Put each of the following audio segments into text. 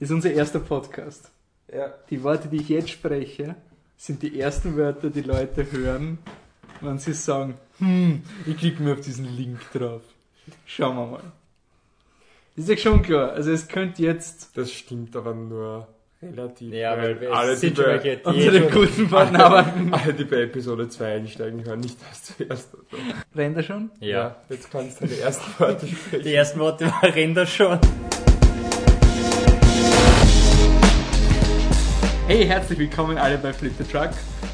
ist unser erster Podcast. Ja. Die Worte, die ich jetzt spreche, sind die ersten Wörter, die Leute hören, wenn sie sagen, hm, ich klicke mir auf diesen Link drauf. Schauen wir mal. Ist ja schon klar. Also es könnte jetzt Das stimmt aber nur relativ. Ja, weil wir alle, die sind schon bei, die unsere guten Partner alle, die bei Episode 2 einsteigen, hören nicht das zuerst. Rennt er schon? ja. Jetzt kannst du deine ersten Worte sprechen. Die ersten Worte waren da schon. Hey, herzlich willkommen alle bei Flip the Truck.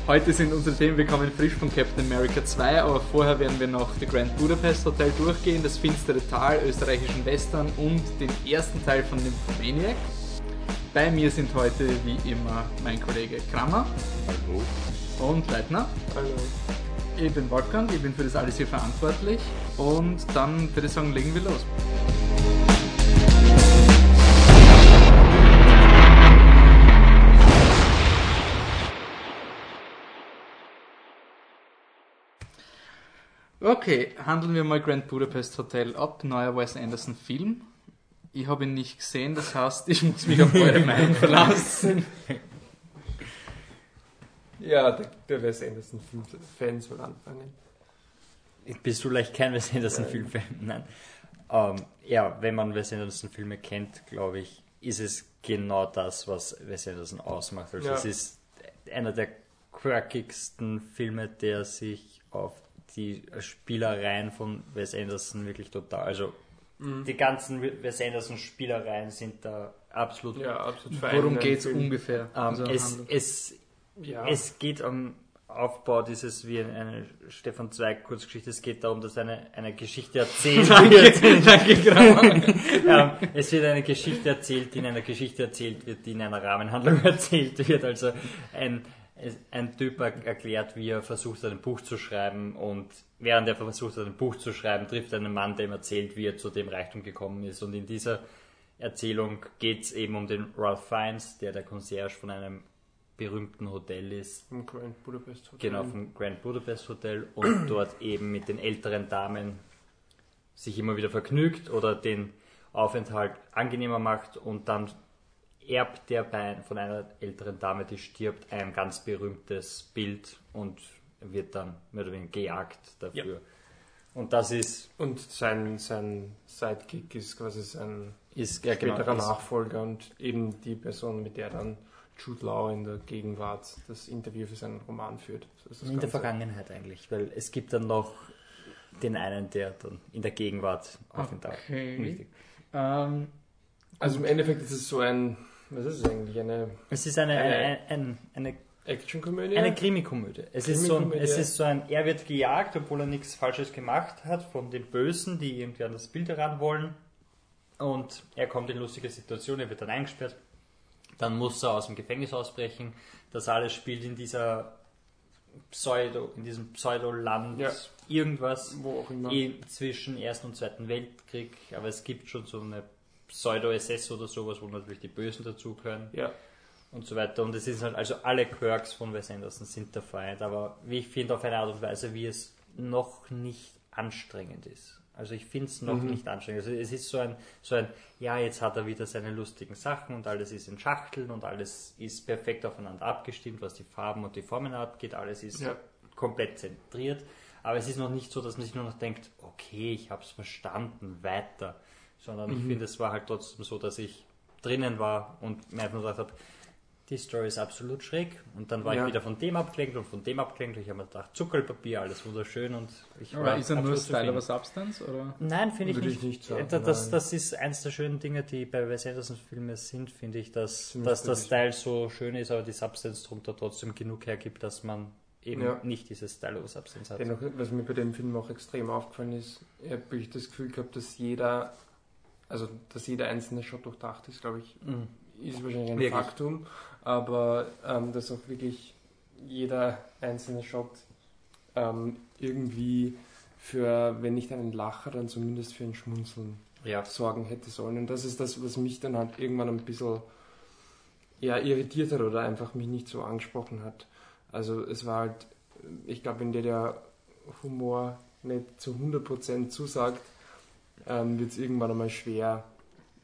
Heute sind unsere Themen, wir kommen frisch von Captain America 2, aber vorher werden wir noch The Grand Budapest Hotel durchgehen, das finstere Tal, österreichischen Western und den ersten Teil von Nymphomaniac. Bei mir sind heute wie immer mein Kollege Krammer Hallo. und Leitner. Hallo. Ich bin Wolfgang, ich bin für das alles hier verantwortlich und dann würde ich sagen, legen wir los. Okay, handeln wir mal Grand Budapest Hotel ab, neuer Wes Anderson Film. Ich habe ihn nicht gesehen, das heißt, ich muss mich auf eure Meinung verlassen. Ja, der, der Wes Anderson Fan soll anfangen. Bist du leicht kein Wes Anderson Filmfan? Nein. Ähm, ja, wenn man Wes Anderson Filme kennt, glaube ich, ist es genau das, was Wes Anderson ausmacht. Also Ja. es ist einer der quirkigsten Filme, der sich auf die Spielereien von Wes Anderson wirklich total, also die ganzen Wes Anderson Spielereien sind da absolut Ja, absolut Worum ungefähr? Ähm, Also es, handelt- es, Ja. es geht am Aufbau dieses wie eine Stefan Zweig Kurzgeschichte. Es geht darum, dass eine, eine Geschichte erzählt wird. Danke, Krammer. ähm, es wird eine Geschichte erzählt, die in einer Geschichte erzählt wird, die in einer Rahmenhandlung erzählt wird. Also ein, ein Typ er- erklärt, wie er versucht, ein Buch zu schreiben und während er versucht, ein Buch zu schreiben, trifft er einen Mann, der ihm erzählt, wie er zu dem Reichtum gekommen ist. Und in dieser Erzählung geht es eben um den Ralph Fiennes, der der Concierge von einem berühmten Hotel ist, Im Grand Budapest Hotel. genau vom Grand Budapest Hotel und dort eben mit den älteren Damen sich immer wieder vergnügt oder den Aufenthalt angenehmer macht und dann erbt der bei, von einer älteren Dame, die stirbt, ein ganz berühmtes Bild und wird dann mehr oder weniger gejagt dafür. Und das ist, Und sein, sein Sidekick ist quasi sein ist ja, genau, späterer ist, Nachfolger und eben die Person, mit der dann Jude Law in der Gegenwart das Interview für seinen Roman führt. So ist das in der Ganze. Vergangenheit eigentlich, weil es gibt dann noch den einen, der dann in der Gegenwart aufenthalt. Okay. Richtig. Ähm, Also im Endeffekt ist es so ein, was ist es eigentlich, eine Es ist eine, Eine- eine, eine, Actionkomödie? Eine Krimikomödie. Es ist, so ein, es ist so ein, er wird gejagt, obwohl er nichts Falsches gemacht hat, von den Bösen, die irgendwie an das Bild heran wollen. Und er kommt in lustige Situation, er wird dann eingesperrt. Dann muss er aus dem Gefängnis ausbrechen. Das alles spielt in dieser Pseudo, in diesem Pseudoland Ja. irgendwas Wo auch immer. zwischen Ersten und Zweiten Weltkrieg. Aber es gibt schon so eine Pseudo-SS oder sowas, wo natürlich die Bösen dazugehören Ja, und so weiter. Und es ist halt, also alle Quirks von Wes Anderson sind da vereint, aber wie ich finde, auf eine Art und Weise, wie es noch nicht anstrengend ist. Also ich finde es noch Mhm. nicht anstrengend. Also es ist so ein, so ein, ja, jetzt hat er wieder seine lustigen Sachen und alles ist in Schachteln und alles ist perfekt aufeinander abgestimmt, was die Farben und die Formen abgeht, alles ist Ja. komplett zentriert. Aber es ist noch nicht so, dass man sich nur noch denkt, okay, ich habe es verstanden, weiter. Sondern ich finde, es war halt trotzdem so, dass ich drinnen war und mir einfach nur gedacht habe, die Story ist absolut schräg. Und dann war Ja. ich wieder von dem abgelenkt und von dem abgelenkt. Ich habe mir gedacht, Zuckerpapier, alles wunderschön und ich oder war ist er nur absolut Style over Substance? Oder? Nein, finde ich nicht. ich nicht sagen, Da- das, das ist eins der schönen Dinge, die bei Wes Anderson Filmen sind, finde ich, dass, Ziemlich dass der typisch. Style so schön ist, aber die Substance drunter trotzdem genug hergibt, dass man eben Ja. nicht dieses Style over Substance hat. Dennoch, was mir bei dem Film auch extrem aufgefallen ist, ich habe wirklich das Gefühl gehabt, dass jeder, also dass jeder einzelne Shot durchdacht ist, glaube ich, Mhm. ist wahrscheinlich ein Wirklich. Faktum, aber ähm, dass auch wirklich jeder einzelne Shot ähm, irgendwie für, wenn nicht einen Lacher, dann zumindest für ein Schmunzeln Ja. sorgen hätte sollen. Und das ist das, was mich dann halt irgendwann ein bisschen ja, irritiert hat oder einfach mich nicht so angesprochen hat. Also es war halt, ich glaube, wenn dir der Humor nicht zu 100% zusagt, ähm, wird es irgendwann einmal schwer,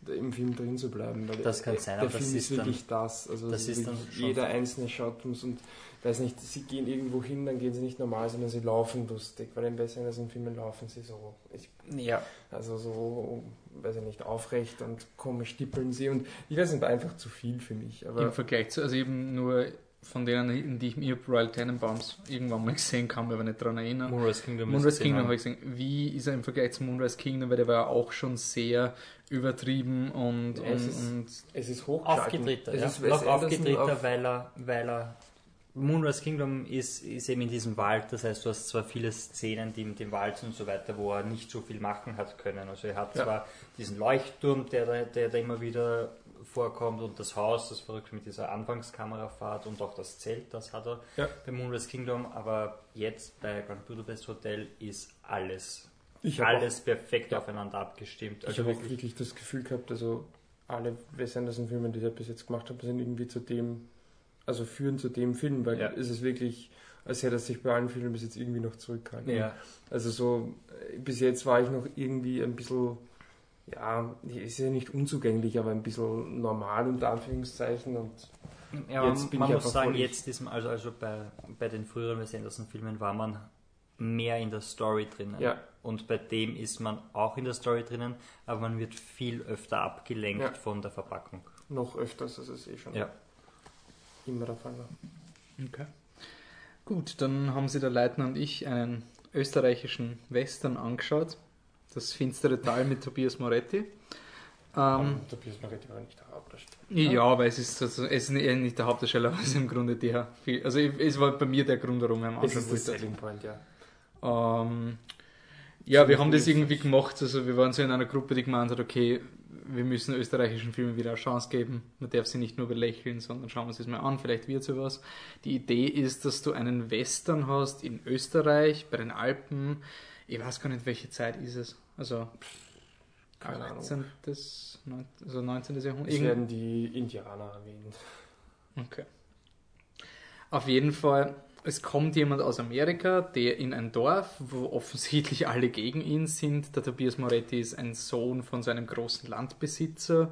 im Film drin zu bleiben. Weil Das kann der, sein, der aber das Film ist ist wirklich das. Also das ist dann jeder einzelne Shot muss und weiß nicht, sie gehen irgendwo hin, dann gehen sie nicht normal, sondern sie laufen lustig, weil in Wes Anderson Filmen laufen sie so. Ich, Ja. also so, weiß ich nicht, aufrecht und komisch tippeln sie und ich weiß nicht, einfach zu viel für mich. Aber Im Vergleich zu, also eben nur von denen, in die ich mir Royal Tenenbaums irgendwann mal gesehen kann, mich aber nicht daran erinnern. Moonrise Kingdom ist Moonrise gesehen Kingdom haben. habe ich gesehen. Wie ist er im Vergleich zu Moonrise Kingdom? Weil der war ja auch schon sehr übertrieben und, Ja, es und, ist- und es ist. Aufgedrehter, Es ja. ist Wes Noch Anderson aufgedrehter, auf- weil er, weil er Moonrise Kingdom ist, ist eben in diesem Wald, das heißt, du hast zwar viele Szenen, die mit dem Wald und so weiter, wo er nicht so viel machen hat können. Also er hat Ja. zwar diesen Leuchtturm, der, da- der da immer wieder vorkommt und das Haus, das verrückt mit dieser Anfangskamerafahrt und auch das Zelt, das hat er Ja. bei Moonrise Kingdom, aber jetzt bei Grand Budapest Hotel ist alles, Ich alles perfekt aufeinander abgestimmt. Ich Also habe auch wirklich, das Gefühl gehabt, also alle Wes Anderson-Filme, die er bis jetzt gemacht hat, sind irgendwie zu dem, also führen zu dem Film, weil Ja. es ist wirklich, als hätte er sich bei allen Filmen bis jetzt irgendwie noch zurückgehalten. ja. Also so, bis jetzt war ich noch irgendwie ein bisschen, ja, ist ja nicht unzugänglich, aber ein bisschen normal unter Anführungszeichen und Ja, Jetzt man, bin man ich muss sagen, jetzt ist man, also, also bei, bei den früheren Wes Anderson-Filmen war man mehr in der Story drinnen. ja, Und bei dem ist man auch in der Story drinnen, aber man wird viel öfter abgelenkt Ja. von der Verpackung. noch öfters, als es eh schon Ja. immer der Fall war. Okay. Gut, dann haben sie der Leitner und ich einen österreichischen Western angeschaut. Das finstere Tal mit Tobias Moretti. Ähm, Tobias Moretti war nicht der Hauptdarsteller. ja, weil es ist, also, es ist nicht der Hauptdarsteller, aber es ist im Grunde der. Viel, also es war bei mir der Grund, warum er am Anfang ist. Selling Point, ja. Ähm, ja, wir haben das irgendwie gemacht. Also wir waren so in einer Gruppe, die gemeint hat, okay, wir müssen österreichischen Filmen wieder eine Chance geben. Man darf sie nicht nur belächeln, sondern schauen wir uns das mal an. Vielleicht wird sowas. Die Idee ist, dass du einen Western hast in Österreich, bei den Alpen. Ich weiß gar nicht, welche Zeit ist es. Also Keine Ahnung. 18. neun- also 19. Jahrhundert. Es werden die Indianer erwähnt. Okay. Auf jeden Fall, es kommt jemand aus Amerika, der in ein Dorf, wo offensichtlich alle gegen ihn sind. Der Tobias Moretti ist ein Sohn von so einem großen Landbesitzer.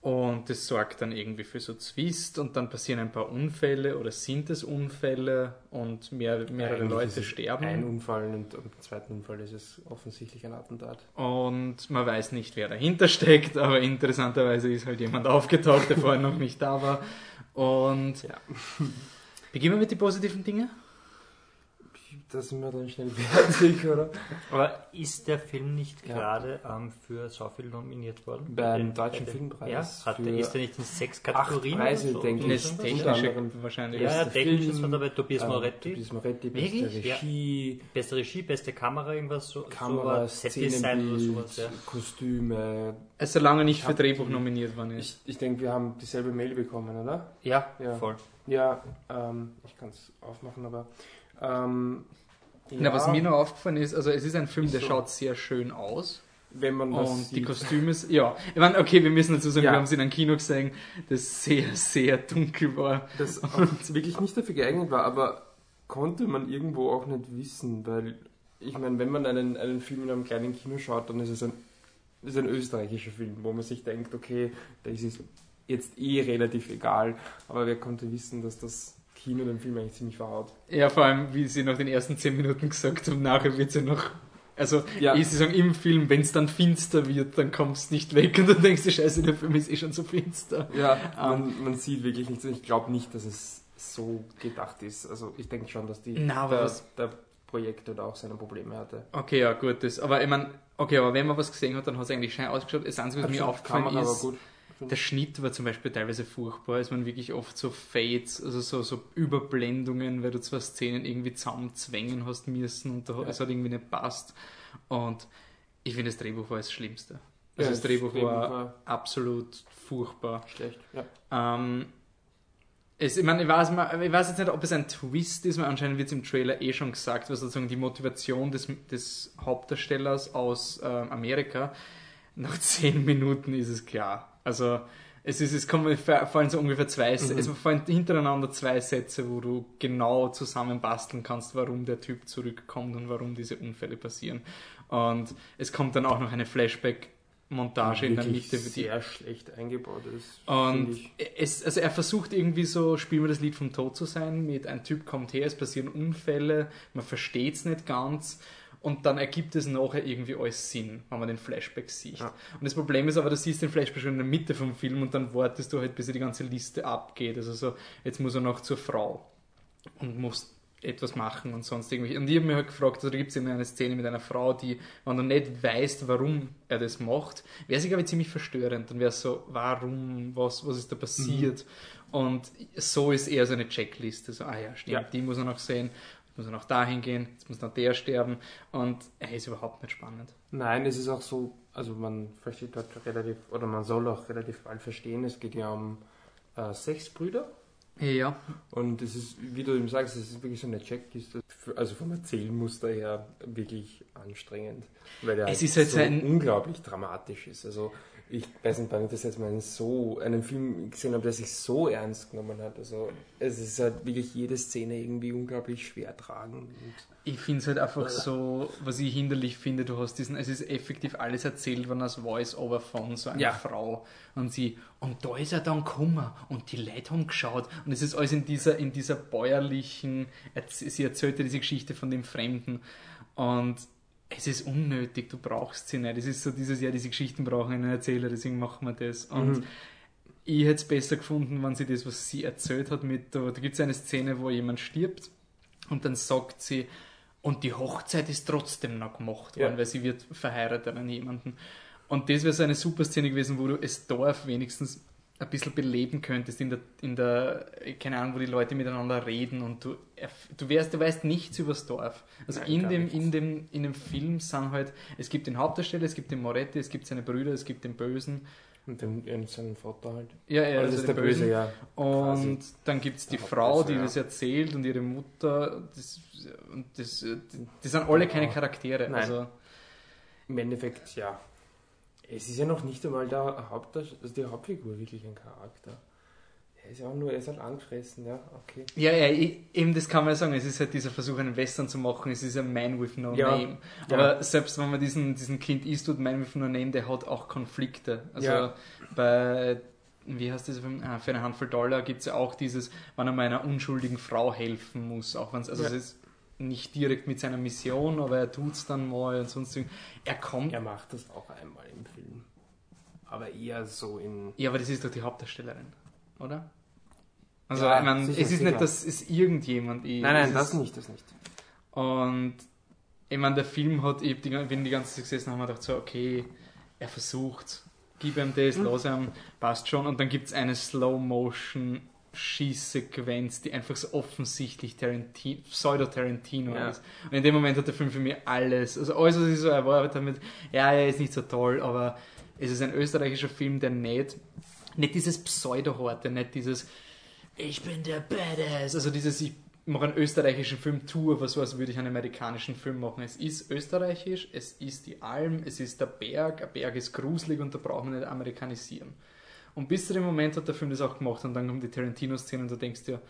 Und das sorgt dann irgendwie für so Zwist und dann passieren ein paar Unfälle oder sind es Unfälle und mehr, mehrere Eigentlich Leute sterben. Ein Unfall und am zweiten Unfall ist es offensichtlich ein Attentat. Und man weiß nicht, wer dahinter steckt, aber interessanterweise ist halt jemand aufgetaucht, der vorher noch nicht da war. Und Ja. beginnen wir mit den positiven Dingen? Da sind wir dann schnell fertig, oder? Aber ist der Film nicht Ja. gerade ähm, für so viel nominiert worden? Beim Den- Deutschen bei den- Filmpreis Ja, hat, für ist er nicht in sechs Kategorien? Preise, oder so? denke ich. technische wahrscheinlich. Ja, ja, technisches Film, war dabei Tobias Ähm, Moretti. Tobias Moretti, beste Wirklich? Ja. Regie, Beste Regie, beste Kamera, irgendwas so, Kamera, sowas, Set-Design oder Szenenbild, sowas, ja. Kostüme. Es ist lange nicht Ich für Drehbuch nominiert worden ist. Ich, ich denke, wir haben dieselbe Mail bekommen, oder? Ja, Ja. voll. Ja, ähm, ich kann es aufmachen, aber. Ähm, Na, was ja, mir noch aufgefallen ist, also es ist ein Film, Ist der so. schaut sehr schön aus. wenn man das Und die sieht, Kostüme, ist- ja. Ich meine, okay, wir müssen dazu sagen, Ja. wir haben es in einem Kino gesehen, das sehr, sehr dunkel war. das auch wirklich nicht dafür geeignet war, aber konnte man irgendwo auch nicht wissen, weil ich meine, wenn man einen, einen Film in einem kleinen Kino schaut, dann ist es ein, ist ein österreichischer Film, wo man sich denkt, okay, da ist es jetzt eh relativ egal, aber wer konnte wissen, dass das Kino den Film eigentlich ziemlich verhaut. Ja, vor allem, wie sie nach den ersten zehn Minuten gesagt haben, nachher wird sie noch. Also, Ja. ich sie sagen, im Film, wenn es dann finster wird, dann kommst du nicht weg und dann denkst du, Scheiße, der Film ist eh schon so finster. Ja, Ah. man, man sieht wirklich nichts. Ich glaube nicht, dass es so gedacht ist. Also ich denke schon, dass die, Na, der, was- der Projektor da auch seine Probleme hatte. Okay, ja, gut, das. Aber ich meine, okay, aber wenn man was gesehen hat, dann hat es eigentlich schön ausgeschaut. Das Einzige, was mir aufgefallen ist, gut. Der Schnitt war zum Beispiel teilweise furchtbar. Es waren wirklich oft so Fades, also so, so Überblendungen, weil du zwei Szenen irgendwie zusammenzwängen hast müssen und da, Ja. es hat irgendwie nicht passt. Und ich finde, das Drehbuch war das Schlimmste. Also Ja, das Drehbuch war war absolut furchtbar. schlecht. Ja. Ähm, es, ich, meine, ich, weiß mal, ich weiß jetzt nicht, ob es ein Twist ist, weil anscheinend wird es im Trailer eh schon gesagt, was sozusagen die Motivation des, des Hauptdarstellers aus ähm, Amerika. Nach zehn Minuten ist es klar. Also es, ist, es kommen, fallen so ungefähr zwei, Mhm. es fallen hintereinander zwei Sätze, wo du genau zusammenbasteln kannst, warum der Typ zurückkommt und warum diese Unfälle passieren. Und es kommt dann auch noch eine Flashback Montage in der Mitte. Die, sehr schlecht eingebaut ist. und es, also er versucht irgendwie so, spielen wir das Lied vom Tod zu sein, mit ein Typ kommt her, es passieren Unfälle, man versteht es nicht ganz und dann ergibt es nachher irgendwie alles Sinn, wenn man den Flashback sieht. Ja. Und das Problem ist aber, du siehst den Flashback schon in der Mitte vom Film und dann wartest du halt, bis er die ganze Liste abgeht. Also so, jetzt muss er noch zur Frau und muss etwas machen und sonst irgendwie. Und ich habe mich halt gefragt, also da gibt es eine Szene mit einer Frau, die, wenn du nicht weißt, warum er das macht, wäre sie, glaube ich, ziemlich verstörend. Dann wäre es so, warum, was, was ist da passiert? Und so ist eher so eine Checkliste. So, ah ja, stimmt, Ja. die muss er noch sehen, muss er noch dahin gehen, jetzt muss noch der sterben. Und er ist überhaupt nicht spannend. Nein, es ist auch so, also man versteht dort relativ, oder man soll auch relativ bald verstehen, es geht ja um äh, sechs Brüder. Ja. Und es ist, wie du eben sagst, es ist wirklich so eine Checkliste, also vom Erzählmuster her wirklich anstrengend. Weil der Es ist halt so ein- unglaublich dramatisch ist. Also ich weiß nicht, wann ich das jetzt mal so einen Film gesehen habe, der sich so ernst genommen hat. Also es ist halt wirklich jede Szene irgendwie unglaublich schwer tragend. Und Ich finde es halt einfach so, was ich hinderlich finde, du hast diesen, es ist effektiv alles erzählt worden als Voice-Over von so einer Ja. Frau. Und sie, und da ist er dann gekommen und die Leute haben geschaut. Und es ist alles in dieser, in dieser bäuerlichen, sie erzählte diese Geschichte von dem Fremden. Und es ist unnötig, du brauchst sie nicht. Es ist so dieses, ja, diese Geschichten brauchen einen Erzähler, deswegen machen wir das. Und Mhm. ich hätte es besser gefunden, wenn sie das, was sie erzählt hat, mit, da, da gibt es eine Szene, wo jemand stirbt und dann sagt sie, und die Hochzeit ist trotzdem noch gemacht worden, Ja. weil sie wird verheiratet an jemanden. Und das wäre so eine super Szene gewesen, wo du das Dorf wenigstens ein bisschen beleben könntest in der, in der, keine Ahnung, wo die Leute miteinander reden und du, du, wärst, du weißt nichts über das Dorf. Also Nein, in, dem, nichts. in, dem, in dem Film sind halt, es gibt den Hauptdarsteller, es gibt den Moretti, es gibt seine Brüder, es gibt den Bösen. Und den, und seinen Vater halt. Ja, ja, das also ist der Böse, Bösen. ja. Und dann gibt es die Frau, die ja. das erzählt und ihre Mutter. Das, und das, die, sind alle keine. Charaktere. Nein. Also, Im Endeffekt, ja. Es ist ja noch nicht einmal der Hauptdarsteller, also die Hauptfigur wirklich ein Charakter. Er ist ja auch nur, er ist halt angefressen, ja, okay. ja, ja, eben das kann man ja sagen. Es ist halt dieser Versuch, einen Western zu machen. Es ist ein Man with No Ja. Name. Ja. Aber selbst wenn man diesen, diesen Clint Eastwood Man with No Name, der hat auch Konflikte. Also Ja. bei, wie heißt das, ah, für eine Handvoll Dollar gibt es ja auch dieses, wenn er mal einer unschuldigen Frau helfen muss. Auch wenn es, also Ja. es ist nicht direkt mit seiner Mission, aber er tut es dann mal und sonst. Er kommt Er macht das auch einmal im Film. Aber eher so in. Ja, aber das ist doch die Hauptdarstellerin, oder? Also, Ja, ich meine, sicher, es ist sicher. nicht, dass es irgendjemand ist. Nein, nein, das ist- nicht, das nicht. Und ich meine, der Film hat, ich die, bin die ganze Zeit gesessen und habe gedacht, so, okay, er versucht, gib ihm das, Mhm. lass ihm, passt schon. Und dann gibt es eine Slow-Motion Schießsequenz, die einfach so offensichtlich Tarantino, Pseudo-Tarantino Ja. ist. Und in dem Moment hat der Film für mich alles, also alles, was ich so erwartet habe, mit, ja, er ist nicht so toll, aber es ist ein österreichischer Film, der nicht, nicht dieses Pseudo-Horte, nicht dieses, ich bin der Badass, also dieses, ich mache einen österreichischen Film, tue aber so, als würde ich einen amerikanischen Film machen. Es ist österreichisch, es ist die Alm, es ist der Berg, ein Berg ist gruselig und da braucht man nicht amerikanisieren. Und bis zu dem Moment hat der Film das auch gemacht und dann kommt die Tarantino-Szene und du denkst dir,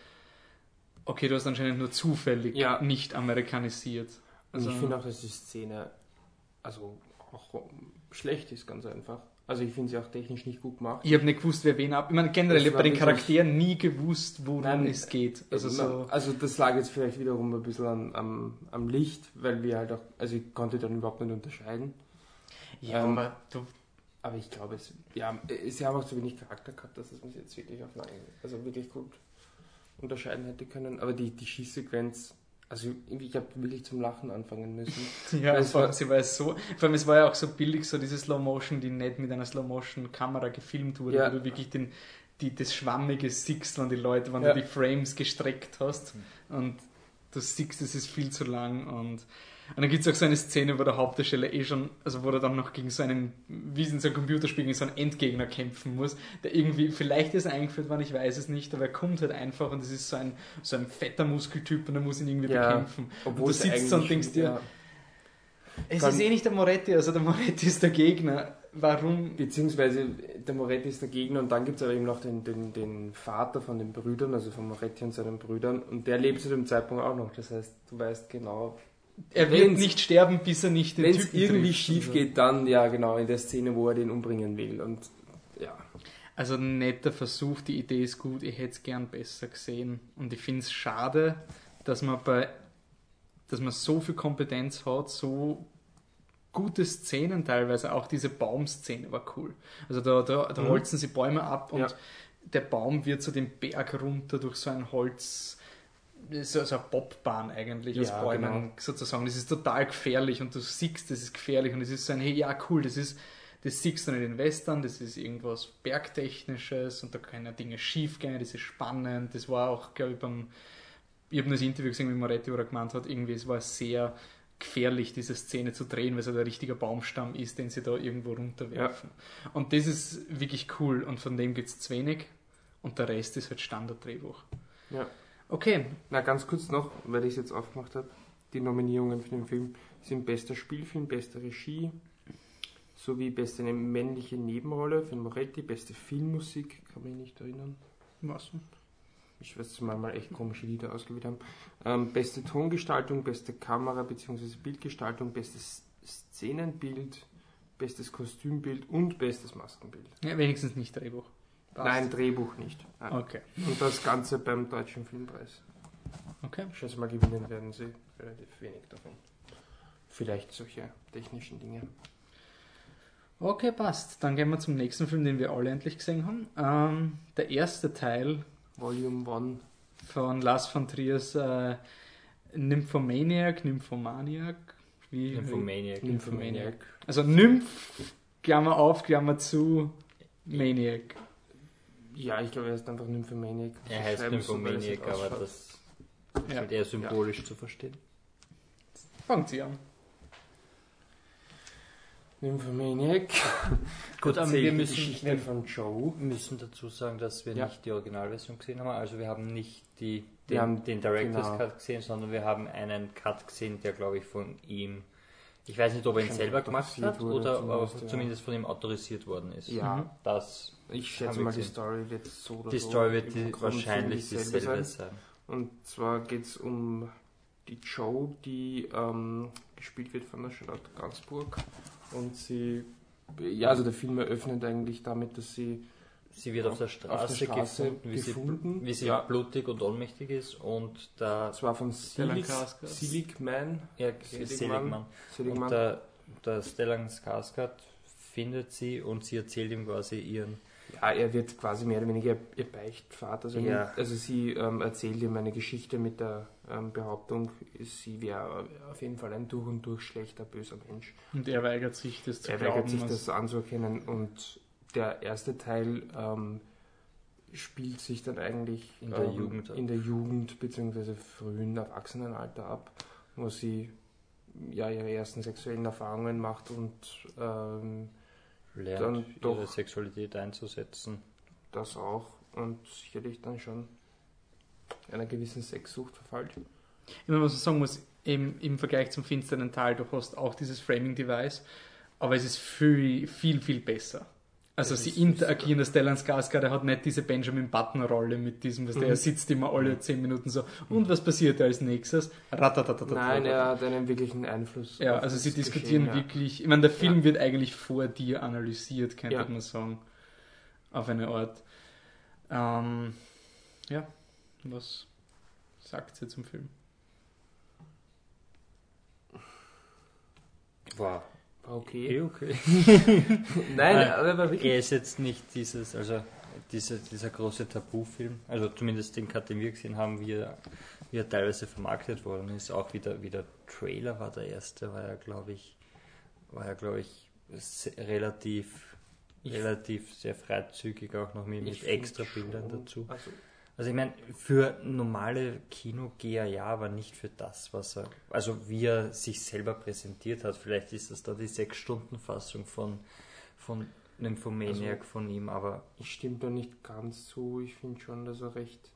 okay, du hast anscheinend nur zufällig Ja. nicht amerikanisiert. Und Also, ich finde auch, dass die Szene also auch schlecht ist, ganz einfach. Also ich finde sie auch technisch nicht gut gemacht. ich habe nicht gewusst, wer wen ab. Ich meine, generell, ich bei den Charakteren nie gewusst, worum Nein, es geht. Also so. also das lag jetzt vielleicht wiederum ein bisschen am, am, am Licht, weil wir halt auch, also ich konnte dann überhaupt nicht unterscheiden. Ja, ähm, aber du, Aber ich glaube, es, ja, sie haben auch zu wenig Charakter gehabt, dass es mich jetzt wirklich auf lange, also wirklich gut unterscheiden hätte können. Aber die, die Schießsequenz, also ich habe wirklich zum Lachen anfangen müssen. Ja, es war, sie war so, vor allem es war ja auch so billig, so diese Slow Motion, die nicht mit einer Slow Motion Kamera gefilmt wurde, Ja. wo du wirklich den, die, das Schwammige siehst, wenn die Leute, wenn Ja. du die Frames gestreckt hast und du siehst, es ist viel zu lang und, und dann gibt es auch so eine Szene, wo der Hauptdarsteller eh schon, also wo er dann noch gegen so einen, wie in so einem Computerspiel, gegen so einen Endgegner kämpfen muss, der irgendwie, vielleicht ist er eingeführt worden, ich weiß es nicht, aber er kommt halt einfach und es ist so ein, so ein fetter Muskeltyp und er muss ihn irgendwie Ja, bekämpfen. Obwohl du es sitzt und denkst dir, ja, es ist eh nicht der Moretti, also der Moretti ist der Gegner. Warum? Beziehungsweise der Moretti ist der Gegner und dann gibt es aber eben noch den, den, den Vater von den Brüdern, also von Moretti und seinen Brüdern und der lebt zu dem Zeitpunkt auch noch. Das heißt, du weißt genau, er wird Wenn's- nicht sterben, bis er nicht den Wenn es irgendwie schief Also- geht, dann ja genau in der Szene, wo er den umbringen will. Und ja. Also ein netter Versuch, die Idee ist gut, ich hätte es gern besser gesehen. Und ich finde es schade, dass man bei dass man so viel Kompetenz hat, so gute Szenen teilweise, auch diese Baumszene war cool. Also da, da, da Mhm. holzen sie Bäume ab und Ja. der Baum wird so den Berg runter durch so ein Holz, so, so eine Bobbahn eigentlich aus Ja, Bäumen genau. sozusagen. Das ist total gefährlich und du siehst, das ist gefährlich und es ist so ein, hey, ja cool, das ist das siehst du nicht in Western, das ist irgendwas Bergtechnisches und da können ja Dinge schief gehen, das ist spannend. Das war auch, glaube ich, beim, ich habe das Interview gesehen mit Moretti, wo er gemeint hat, irgendwie, es war sehr gefährlich, diese Szene zu drehen, weil es halt ein richtiger Baumstamm ist, den sie da irgendwo runterwerfen. Und das ist wirklich cool und von dem gibt es zu wenig und der Rest ist halt Standarddrehbuch. ja. Okay, Na, ganz kurz noch, weil ich es jetzt aufgemacht habe. Die Nominierungen für den Film sind bester Spielfilm, beste Regie, sowie beste männliche Nebenrolle für Moretti, beste Filmmusik, kann mich nicht erinnern. was? Ich weiß, dass wir mal echt komische Lieder ausgewählt haben. Ähm, beste Tongestaltung, beste Kamera bzw. Bildgestaltung, bestes Szenenbild, bestes Kostümbild und bestes Maskenbild. Ja, wenigstens nicht Drehbuch. Passt. Nein, Drehbuch nicht. Nein. Okay, Und das Ganze beim Deutschen Filmpreis. okay. Ich schätze mal, gewinnen werden sie relativ wenig davon. Vielleicht solche technischen Dinge. Okay, passt. Dann gehen wir zum nächsten Film, den wir alle endlich gesehen haben. Ähm, der erste Teil Volume 1. von Lars von Triers äh, Nymphomaniac, Nymphomaniac, wie? Nymphomaniac. Nymphomaniac. Also Nymph, Klammer auf, Klammer zu, Maniac. Ja, ich glaube, er ist einfach Nymphomaniac. Er heißt so, Nymphomaniac, halt aber das ist Ja. halt eher symbolisch zu verstehen. Fangt sie an. Nymphomaniac. Gut, aber wir müssen, von Joe. müssen dazu sagen, dass wir Ja. nicht die Originalversion gesehen haben. Also wir haben nicht die, Wir den, haben- den Director's genau. Cut gesehen, sondern wir haben einen Cut gesehen, der glaube ich von ihm, ich weiß nicht, ob er ihn selber gemacht hat wurde oder zumindest, ja. von ihm autorisiert worden ist. Ja. Das, Ich schätze mal, die gesehen. Story wird so oder die so Story wird im die, wahrscheinlich dieselbe dieselbe sein. sein. Und zwar geht es um die Joe, die ähm, gespielt wird von der Charlotte Gainsbourg. Und sie, ja, also der Film eröffnet eigentlich damit, dass sie Sie wird auf der Straße, Straße gefunden, wie gefunden, sie, wie sie ja. blutig und ohnmächtig ist und da zwar von Selig. Seligman, ja, Seligman. Seligman. Und der, der Stellan Skarsgård findet sie und sie erzählt ihm quasi ihren ja, er wird quasi mehr oder weniger ihr Beichtvater. Also, Ja. also sie ähm, erzählt ihm eine Geschichte mit der ähm, Behauptung, sie wäre auf jeden Fall ein durch und durch schlechter, böser Mensch. Und er weigert sich, das zu er glauben. weigert sich das anzuerkennen und der erste Teil ähm, spielt sich dann eigentlich In der ähm, Jugend in der Jugend bzw. frühen Erwachsenenalter ab, wo sie ja ihre ersten sexuellen Erfahrungen macht und ähm, lernt, Dann ihre doch. Sexualität einzusetzen. das auch und sicherlich dann schon einer gewissen Sexsucht verfällt. Ich meine, was man sagen muss, im, im Vergleich zum finsteren Teil, du hast auch dieses Framing-Device, aber es ist viel, viel, viel besser. Also Das sie interagieren, der Stellan Skarsgård, der hat nicht diese Benjamin Button-Rolle mit diesem, was der Mhm. sitzt immer alle zehn Minuten so, und was passiert als nächstes? Ratatatatata. Nein, er hat einen wirklichen Einfluss. Ja, also das sie diskutieren Geschehen, ja. wirklich, ich meine, der Film wird eigentlich vor dir analysiert, könnte Ja. man sagen, auf eine Art. Ähm, ja, was sagt sie zum Film? Wow. War okay. okay. Nein, Äh, aber er wirklich. Er ist jetzt nicht dieses, also diese, dieser große Tabufilm, also zumindest den Cut, den wir gesehen haben, wie er, wie er teilweise vermarktet worden ist. Auch wieder, wie der Trailer war der erste, war ja, glaube ich, war ja, glaube ich, relativ, Ich- relativ sehr freizügig auch noch mit, mit extra Bildern dazu. Also, Also ich meine, für normale Kinogeher ja, aber nicht für das, was er, also wie er sich selber präsentiert hat. Vielleicht ist das da die Sechs-Stunden-Fassung von, von Nymphomaniac Also- von ihm, aber ich stimme da nicht ganz zu. Ich finde schon, dass er recht.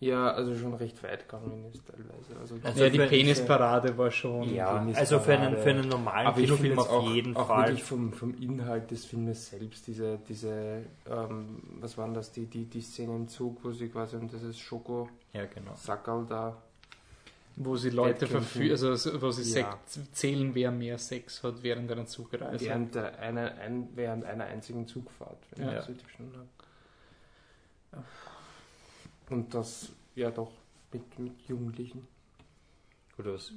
Ja, also schon recht weit gegangen ist teilweise. Also, Also ja, die Penisparade war schon. ja, also für einen, für einen normalen aber Kinofilm auf auch, jeden auch Fall. wirklich vom, vom Inhalt des Filmes selbst, diese, diese ähm, was waren das, die, die, die Szene im Zug, wo sie quasi um dieses Schoko Ja, genau. Sackerl da. Wo sie Leute verführen, also so- wo sie Ja. Zählen, wer mehr Sex hat während einer Zugreise. Während, der, einer, ein, während einer einzigen Zugfahrt, wenn Ja. ich das richtig verstanden habe. Und das ja doch mit, mit Jugendlichen, Gut, was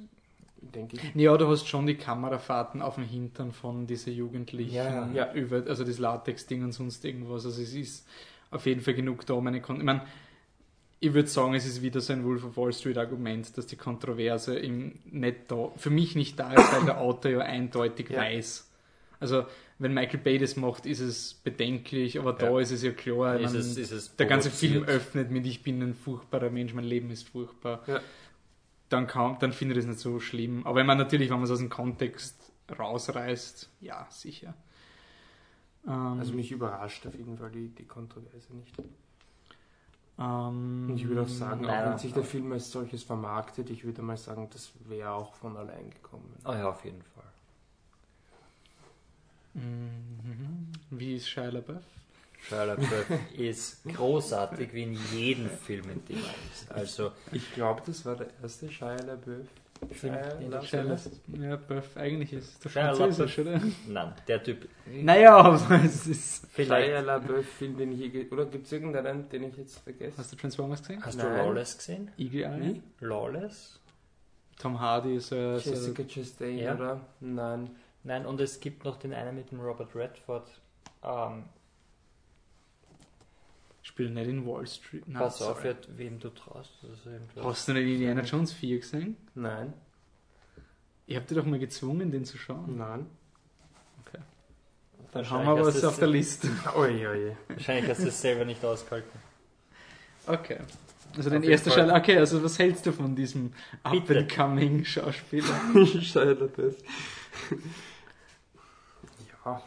denke ich. Ja, du hast schon die Kamerafahrten auf dem Hintern von diesen Jugendlichen Ja, ja. über, also das Latex-Ding und sonst irgendwas. Also es ist auf jeden Fall genug da, um eine Kon Ich meine, ich würde sagen, es ist wieder so ein Wolf of Wall Street Argument, dass die Kontroverse im nicht da, für mich nicht da ist, weil der Autor ja eindeutig Ja. weiß. Also wenn Michael Bay das macht, ist es bedenklich, aber da Ja. ist es ja klar. ist es, ist es der ganze. Film öffnet mit Ich bin ein furchtbarer Mensch, mein Leben ist furchtbar. Ja. Dann, kann, dann finde ich das nicht so schlimm. Aber wenn man natürlich, wenn man es aus dem Kontext rausreißt, ja, sicher. Ähm, Also mich überrascht auf jeden Fall die, die Kontroverse nicht. ähm, Und ich würde auch sagen, Nein, auch wenn sich der Film als solches vermarktet, ich würde mal sagen, das wäre auch von allein gekommen. Oh ja, auf jeden Fall. Mhm. Wie ist Shia LaBeouf? Shia LaBeouf ist großartig wie in jedem Film, in dem er ist. Also, Ich glaube, das war der erste Shia LaBeouf. Ja, ich Shia LaBeouf, ja, eigentlich ist Shia Französisch, oder? nein, der Typ. Naja, aber es ist... Vielleicht. Shia LaBeouf Film, den ich Oder gibt es irgendeinen, den ich jetzt vergesse? Hast du Transformers gesehen? Hast du Nein. Lawless gesehen? Eagle Eye? Lawless? Tom Hardy ist äh, so... Jessica Chastain, Ja. oder? Nein. Nein, und es gibt noch den einen mit dem Robert Redford. Ähm, Spielt nicht in Wall Street. Nein, pass auf, sorry. jetzt, wem du traust. Hast du nicht Indiana Jones 4 gesehen? Nein. Ich hab dich doch mal gezwungen, den zu schauen. Nein. Dann haben wir was auf der Liste. Oje, oje. Wahrscheinlich hast du es selber nicht ausgehalten. Okay. Also den ersten Fall. Schein. Okay, also was hältst du von diesem Bitte. up-and-coming Schauspieler? Shia LaBeouf. ja.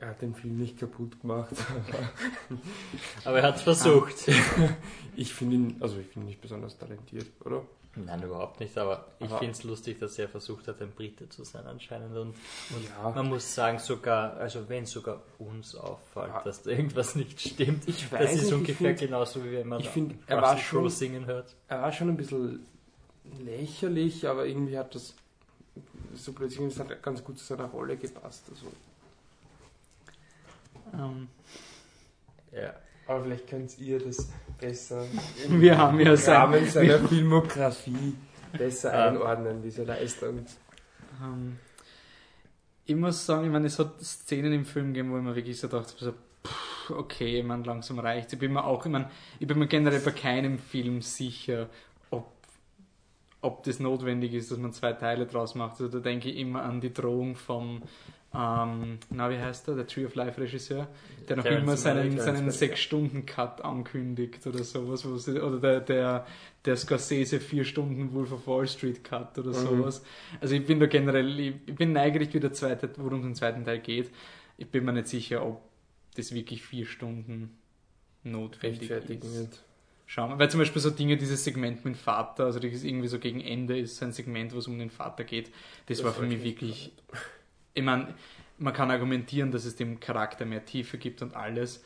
Er hat den Film nicht kaputt gemacht. Aber er hat es versucht. Ich finde ihn, also ich finde ihn nicht besonders talentiert, oder? Nein, überhaupt nicht, aber ich finde es lustig, dass er versucht hat, ein Brite zu sein anscheinend. Und, und Ja. man muss sagen, sogar, also wenn sogar uns auffällt, Ja. dass da irgendwas nicht stimmt, Ich das weiß ist nicht, ungefähr ich find- genauso wie wenn man ich find, er war schon- singen hört. Er war schon ein bisschen lächerlich, aber irgendwie hat das so plötzlich es hat ganz gut zu seiner Rolle gepasst. Also. ähm, Ja. Aber vielleicht könnt ihr das besser wir haben ja sein, Rahmen seiner Filmografie besser einordnen, diese Leistung. ähm, ich muss sagen, ich meine, es hat Szenen im Film gegeben, wo ich mir wirklich so dachte, so, pff, okay, man langsam reicht. Ich bin mir auch, ich meine, ich bin mir generell bei keinem Film sicher, ob, ob das notwendig ist, dass man zwei Teile draus macht. Also da denke ich immer an die Drohung vom, ähm, na wie heißt der, der Tree of Life Regisseur, der noch Terrence immer seinen, seinen Terrence Malick, 6-Stunden-Cut ankündigt oder sowas, wo sie, oder der, der, der Scorsese 4 Stunden Wolf of Wall Street Cut oder Mhm. sowas. Also ich bin da generell, ich, ich bin neugierig, wie der zweite, worum es im zweiten Teil geht. Ich bin mir nicht sicher, ob das wirklich vier Stunden notwendig ist. wird. Schauen wir, weil zum Beispiel so Dinge, dieses Segment mit dem Vater, also das ist irgendwie so gegen Ende ist ein Segment, wo es um den Vater geht. Das, Das war für mich wirklich, ich meine, man kann argumentieren, dass es dem Charakter mehr Tiefe gibt und alles,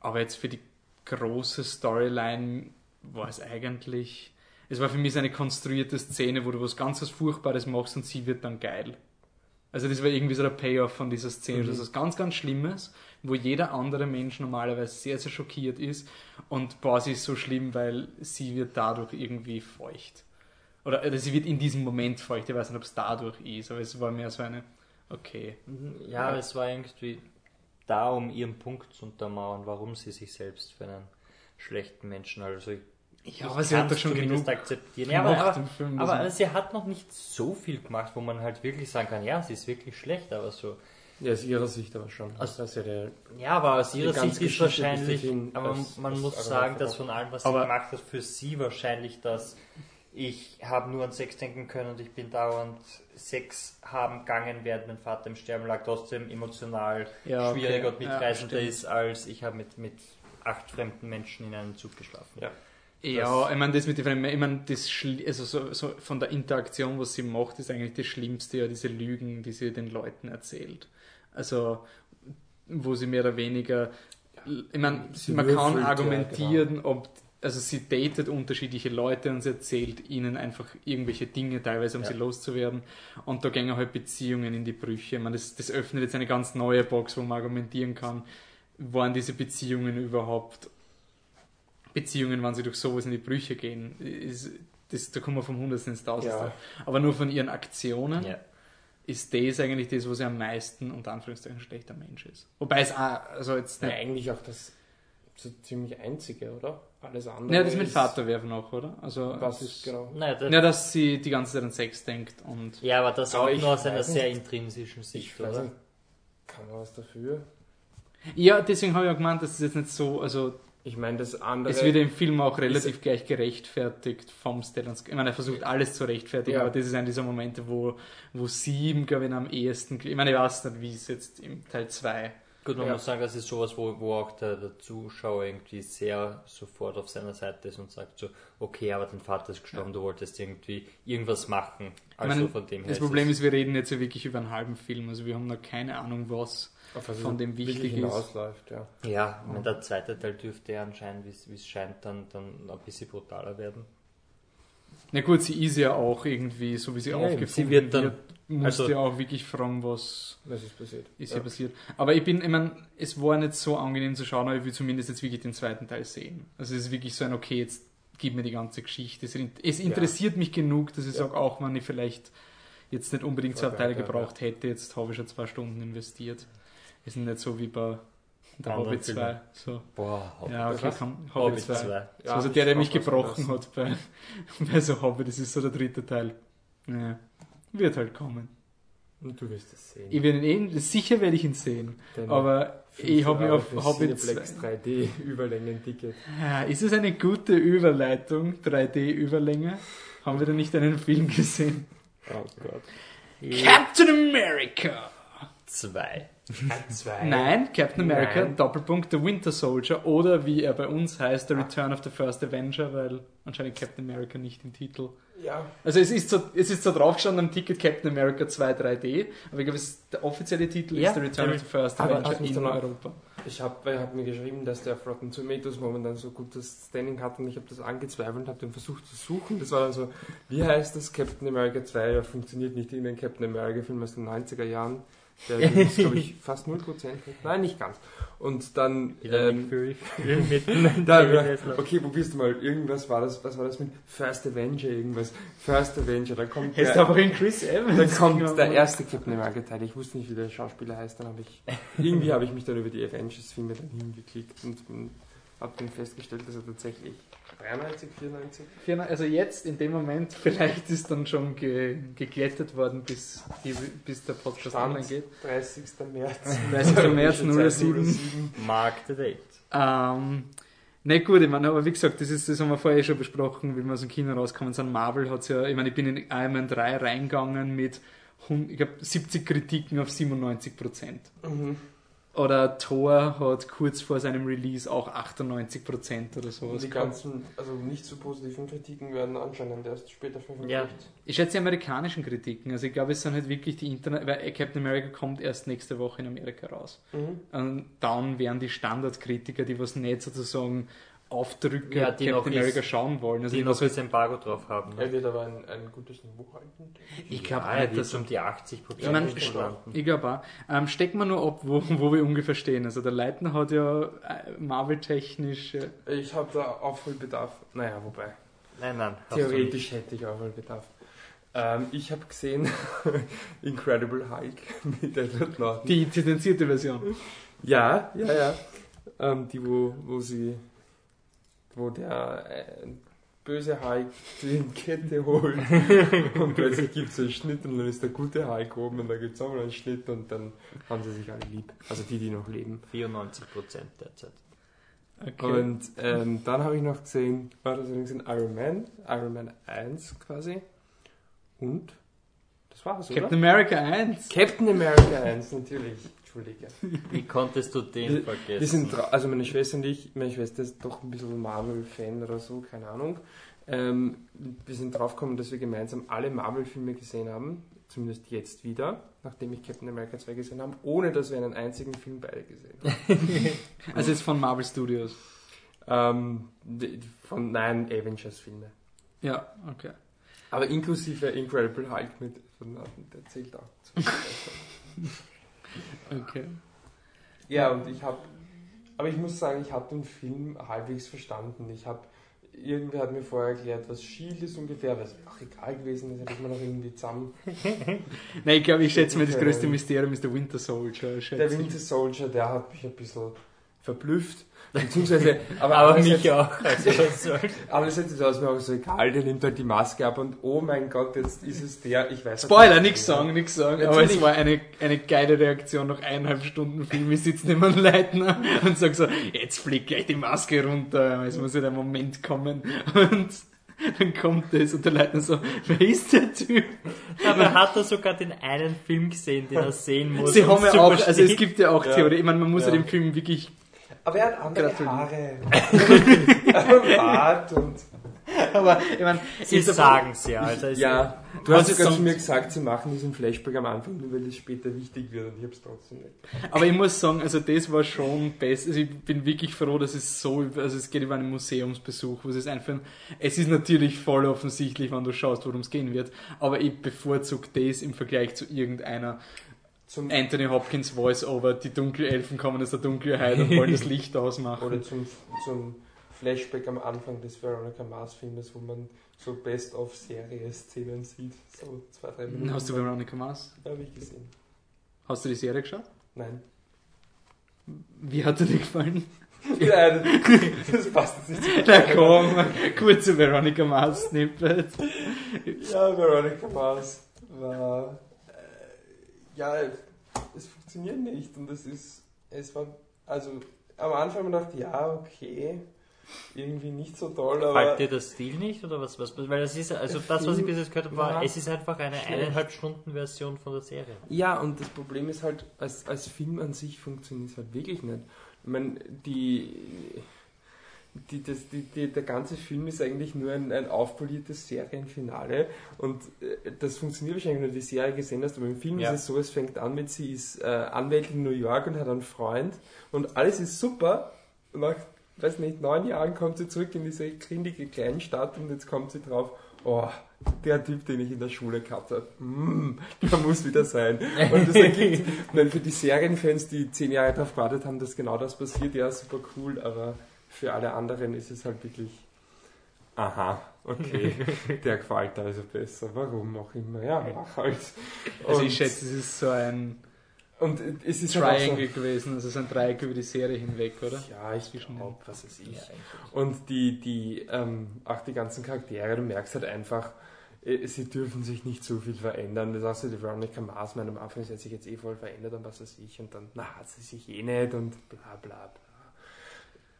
aber jetzt für die große Storyline war es eigentlich, es war für mich so eine konstruierte Szene, wo du was ganz was Furchtbares machst und sie wird dann geil. Also das war irgendwie so der Payoff von dieser Szene. Mhm. Das ist was ganz, ganz Schlimmes, wo jeder andere Mensch normalerweise sehr, sehr schockiert ist und boah, sie ist so schlimm, weil sie wird dadurch irgendwie feucht. Oder, oder sie wird in diesem Moment feucht. Ich weiß nicht, ob es dadurch ist, aber es war mehr so eine, okay. Ja, es war irgendwie da, um ihren Punkt zu untermauern, warum sie sich selbst für einen schlechten Menschen, also ich Ja, aber sie hat doch schon zumindest genug akzeptieren. Ja, aber, gemacht aber, im Film. aber dass sie hat noch nicht so viel gemacht, wo man halt wirklich sagen kann, ja, sie ist wirklich schlecht, aber so. Ja, aus ihrer Sicht aber schon. Also- das ja der, Ja, aber aus ihrer Sicht ist wahrscheinlich, aber als- man als muss sagen, dass von allem, was Aber- sie gemacht hat, für sie wahrscheinlich das, ich habe nur an Sex denken können und ich bin dauernd Sex haben gegangen, während mein Vater im Sterben lag, trotzdem emotional Ja, okay. schwieriger und Ja, mitreißender stimmt. ist, als ich habe mit, mit acht fremden Menschen in einem Zug geschlafen. Ja. Ja, ich meine, das mit den Fremden, ich meine, das Schli- also so, so von der Interaktion, was sie macht, ist eigentlich das Schlimmste, ja, diese Lügen, die sie den Leuten erzählt. Also, wo sie mehr oder weniger, ich meine, Sie man kann würfelt, ja, argumentieren, ob also sie datet unterschiedliche Leute und sie erzählt ihnen einfach irgendwelche Dinge, teilweise um Ja. sie loszuwerden. Und da gehen halt Beziehungen in die Brüche. Ich meine, das, das öffnet jetzt eine ganz neue Box, wo man argumentieren kann, waren diese Beziehungen überhaupt Beziehungen, wann sie durch sowas in die Brüche gehen. Ist, das, da kommen wir vom Hundertsten ins Tausendste. Ja. Aber nur von ihren Aktionen Ja. ist das eigentlich das, wo sie am meisten, unter Anführungszeichen, ein schlechter Mensch ist. Wobei es auch, also jetzt Ja, eigentlich auch das so ziemlich einzige, oder? Alles andere. Ja, das mit ist- Vater werfen auch, oder? Also, Was das, genau? Naja, das, Ja, dass sie die ganze Zeit an Sex denkt und. ja, aber das Aber auch nur aus einer sehr intrinsischen Sicht, Ich weiß oder? nicht, kann man was dafür? Ja, deswegen habe ich auch gemeint, dass es jetzt nicht so, also Ich meine, das andere. es wird im Film auch relativ gleich gerechtfertigt vom Stellan Skarsgård. Ich meine, er versucht alles zu rechtfertigen, Ja. aber das ist einer dieser Momente, wo, wo sie ihm, glaube ich, am ehesten, ich meine, ich weiß nicht, wie es jetzt im Teil 2 Gut, man Ja. muss sagen, das ist sowas, wo, wo auch der, der Zuschauer irgendwie sehr sofort auf seiner Seite ist und sagt so, okay, aber dein Vater ist gestorben, du wolltest irgendwie irgendwas machen. Also meine, von dem her Das Problem ist, wir reden jetzt ja wirklich über einen halben Film, also wir haben noch keine Ahnung, was. von dem wichtig ist. hinausläuft, ja. Ja, meine, der zweite Teil dürfte ja anscheinend, wie es- wie es scheint, dann, dann ein bisschen brutaler werden. Na gut, sie ist ja auch irgendwie, so wie sie Ja, aufgefunden sie wird dann- musste also- ja auch wirklich fragen, was Was ist passiert? ist ja. hier passiert. Aber ich bin, ich meine, es war nicht so angenehm zu schauen, aber ich will zumindest jetzt wirklich den zweiten Teil sehen. Also es ist wirklich so ein, okay, jetzt gib mir die ganze Geschichte. Es, es interessiert mich genug, dass ich Ja. sage, auch wenn ich vielleicht jetzt nicht unbedingt zwei Ja, Teile ja, gebraucht hätte, jetzt habe ich schon zwei Stunden investiert. Es ist nicht so wie bei der Hobbit 2. So. Boah, Hobbit, 2. ja, okay, komm, Hobbit, 2. Ja, also der, der mich gebrochen hat bei, bei so Hobbit, das ist so der dritte Teil. Ja, wird halt kommen. Und du wirst es sehen. Ich werde ihn eh, sicher werde ich ihn sehen. Deine aber ich habe mir auf Hobbit 2. 3D Überlängen-Ticket. Ja, ist es eine gute Überleitung, 3D-Überlänge? Haben wir da nicht einen Film gesehen? Oh Gott. Captain America 2. Nein, Captain America, Nein. Doppelpunkt, The Winter Soldier oder wie er bei uns heißt, The Return of the First Avenger, weil anscheinend Captain America nicht im Titel. Ja. Also es ist so, es ist so draufgestanden am Ticket Captain America 2 3D, aber ich glaube, es- der offizielle Titel Ja, ist The Return der of the First Aber Avenger in danach- Europa. Ich habe hab mir geschrieben, dass der Rotten Tomatoes momentan so gutes Standing hat und ich habe das angezweifelt und habe den versucht zu suchen. Das war dann so, wie heißt das? Captain America 2 ja, funktioniert nicht irgendein Captain America Film aus den 90er Jahren. Der ist, glaube ich, fast 0%. Nein, nicht ganz. Und dann, ähm, Fury mit da, okay, probierst du mal. Irgendwas war das, was war das mit First Avenger, irgendwas. First Avenger, dann kommt Heißt der, aber in Chris Evans. dann kommt Genau. der erste Captain America Teil. Ich wusste nicht, wie der Schauspieler heißt. Dann habe ich, irgendwie habe ich mich dann über die Avengers-Filme dann hingeklickt und habe dann festgestellt, dass er tatsächlich 93, 94. Firma- Also jetzt in dem Moment, vielleicht ist dann schon ge geglättet worden, bis, die, bis der Podcast Stand. online geht. 30. März. 30. März Zeit 07. Mark the Date. Ähm, ne gut, ich meine, aber wie gesagt, das, ist, das haben wir vorher eh schon besprochen, wie wir aus dem Kino rauskommen sind. Marvel hat ja, ich meine, ich bin in Iron Man 3 reingegangen mit, 100 ich glaube, 70 Kritiken auf 97 Prozent. Mhm. Oder Thor hat kurz vor seinem Release auch 98 Prozent oder Und sowas die ganzen, also nicht so positiven Kritiken werden anscheinend erst später veröffentlicht. Ja. Ich schätze die amerikanischen Kritiken. Also ich glaube, es sind halt wirklich die Internet, weil Captain America kommt erst nächste Woche in Amerika raus. Mhm. Und dann werden die Standardkritiker, die was nicht sozusagen Aufdrücke Ja, die noch Captain America schauen wollen. Also Die noch was halt, das Embargo drauf haben. Er Ne? wird aber ein, ein gutes Niveau halten. ich glaube Ja, auch er nicht, wird dass um die 80 Ich meine, Prozent landen. ich glaube auch. Ähm, stecken wir nur ab, wo, wo wir ungefähr stehen. Also der Leitner hat ja äh, Marvel-technisch. Ich habe da Aufholbedarf. Naja, wobei. Nein, nein. Theoretisch hätte ich Aufholbedarf. Ähm, ich habe gesehen Incredible Hulk mit Edward Norton. die zensierte Version. Ja, ja, ja. Ähm, die, wo, wo sie, wo der äh, böse Hulk die Kette holt und plötzlich gibt es einen Schnitt und dann ist der gute Hulk oben und dann gibt es auch mal einen Schnitt und dann haben sie sich alle lieb. Also die, die noch leben. 94 Prozent derzeit. Okay. Und ähm, dann habe ich noch gesehen, war das übrigens in Iron Man, Iron Man 1 quasi. Und das war's, oder? Captain America 1. Captain America 1, natürlich. Entschuldige. Wie konntest du den vergessen? Wir sind, also meine Schwester und ich, meine Schwester ist doch ein bisschen Marvel-Fan oder so, keine Ahnung. Ähm, wir sind draufgekommen, dass wir gemeinsam alle Marvel-Filme gesehen haben, zumindest jetzt wieder, nachdem ich Captain America 2 gesehen habe, ohne dass wir einen einzigen Film beide gesehen haben. Also jetzt von Marvel Studios. Ähm, von nein, Avengers-Filme. Ja, okay. Aber inklusive Incredible Hulk mit der zählt auch. Okay. ja, und ich habe, aber ich muss sagen, ich habe den Film halbwegs verstanden. Ich habe, irgendwer hat mir vorher erklärt, was Shield ist ungefähr, was auch egal gewesen ist, hätte ich mir noch irgendwie zusammen. Nein, ich glaube, ich schätze mal, das größte Mysterium ist der Winter Soldier. Der. Winter Soldier, der hat mich ein bisschen verblüfft. Beziehungsweise, aber, Aber mich auch. Also soll's. Andererseits war es mir auch so egal, der nimmt halt die Maske ab und oh mein Gott, jetzt ist es der, ich weiß Spoiler, nicht. nix sagen, nix sagen. Aber Natürlich. es war eine, eine geile Reaktion nach eineinhalb Stunden Film. Ich sitze neben einem Leitner und sag so, jetzt fliegt gleich die Maske runter. Es muss ja der Moment kommen. Und dann kommt das und der Leitner so, wer ist der Typ? Dabei hat er sogar den einen Film gesehen, den er sehen muss. Sie haben ja auch, also es gibt ja auch Ja. Theorie. Ich meine, man muss ja, Ja. dem Film wirklich, Aber er hat andere Gratuliere. Haare. und Bart und. aber ich meine, Sie sagen es ja. Also es Ja, du Was hast sogar zu mir gesagt, sie machen diesen Flashback am Anfang, nur weil das später wichtig wird und ich hab's trotzdem nicht. Aber ich muss sagen, also das war schon best. Also ich bin wirklich froh, dass es so, also es geht über einen Museumsbesuch, wo es ist einfach, es ist natürlich voll offensichtlich, wenn du schaust, worum es gehen wird, aber ich bevorzuge das im Vergleich zu irgendeiner Zum, Anthony Hopkins Voice-Over, die Dunkelelfen kommen aus der Dunkelheit und wollen das Licht ausmachen. oder zum, zum Flashback am Anfang des Veronica Mars Filmes, wo man so Best-of-Serie-Szenen sieht. So zwei, drei Minuten. Hast du Veronica Mars? Habe ich gesehen. Hast du die Serie geschaut? Nein. Wie hat dir die gefallen? Nein, das passt jetzt nicht Na komm, kurze Veronica Mars Snippet. Ja, Veronica Mars war. Ja, es funktioniert nicht und es ist. Es war. Also, am Anfang habe ich gedacht, ja, okay. Irgendwie nicht so toll, aber. Gefällt dir das Stil nicht oder was? was weil das ist also das, was ich bis jetzt gehört habe, war, es ist einfach eine Schlecht. eineinhalb Stunden Version von der Serie. Ja, und das Problem ist halt, als, als Film an sich funktioniert es halt wirklich nicht. Ich meine, die, die, das, die, die, der ganze Film ist eigentlich nur ein, ein aufpoliertes Serienfinale und äh, das funktioniert wahrscheinlich, wenn du die Serie gesehen hast, aber im Film Ja. ist es so, es fängt an mit, sie ist äh, Anwältin in New York und hat einen Freund und alles ist super und nach, weiß nicht, neun Jahren kommt sie zurück in diese grindige Kleinstadt und jetzt kommt sie drauf, oh, der Typ, den ich in der Schule gehabt habe, mm, der muss wieder sein. Und das ergibt, für die Serienfans, die zehn Jahre darauf gewartet haben, dass genau das passiert, ja, super cool, aber für alle anderen ist es halt wirklich, aha, okay, der gefällt also besser, warum auch immer, ja, mach halt. Also Und- ich schätze, es ist so ein Und es ist halt Triangle gewesen, also so ein Dreieck über die Serie hinweg, oder? So, ja, ich glaube, was ich. Ja, Und die, die, ähm, auch die ganzen Charaktere, du merkst halt einfach, äh, sie dürfen sich nicht so viel verändern. Das sagst du, die Veronica Mars, am Anfang sie hat sich jetzt eh voll verändert und was weiß ich, und dann, na, hat sie sich eh nicht und bla bla bla.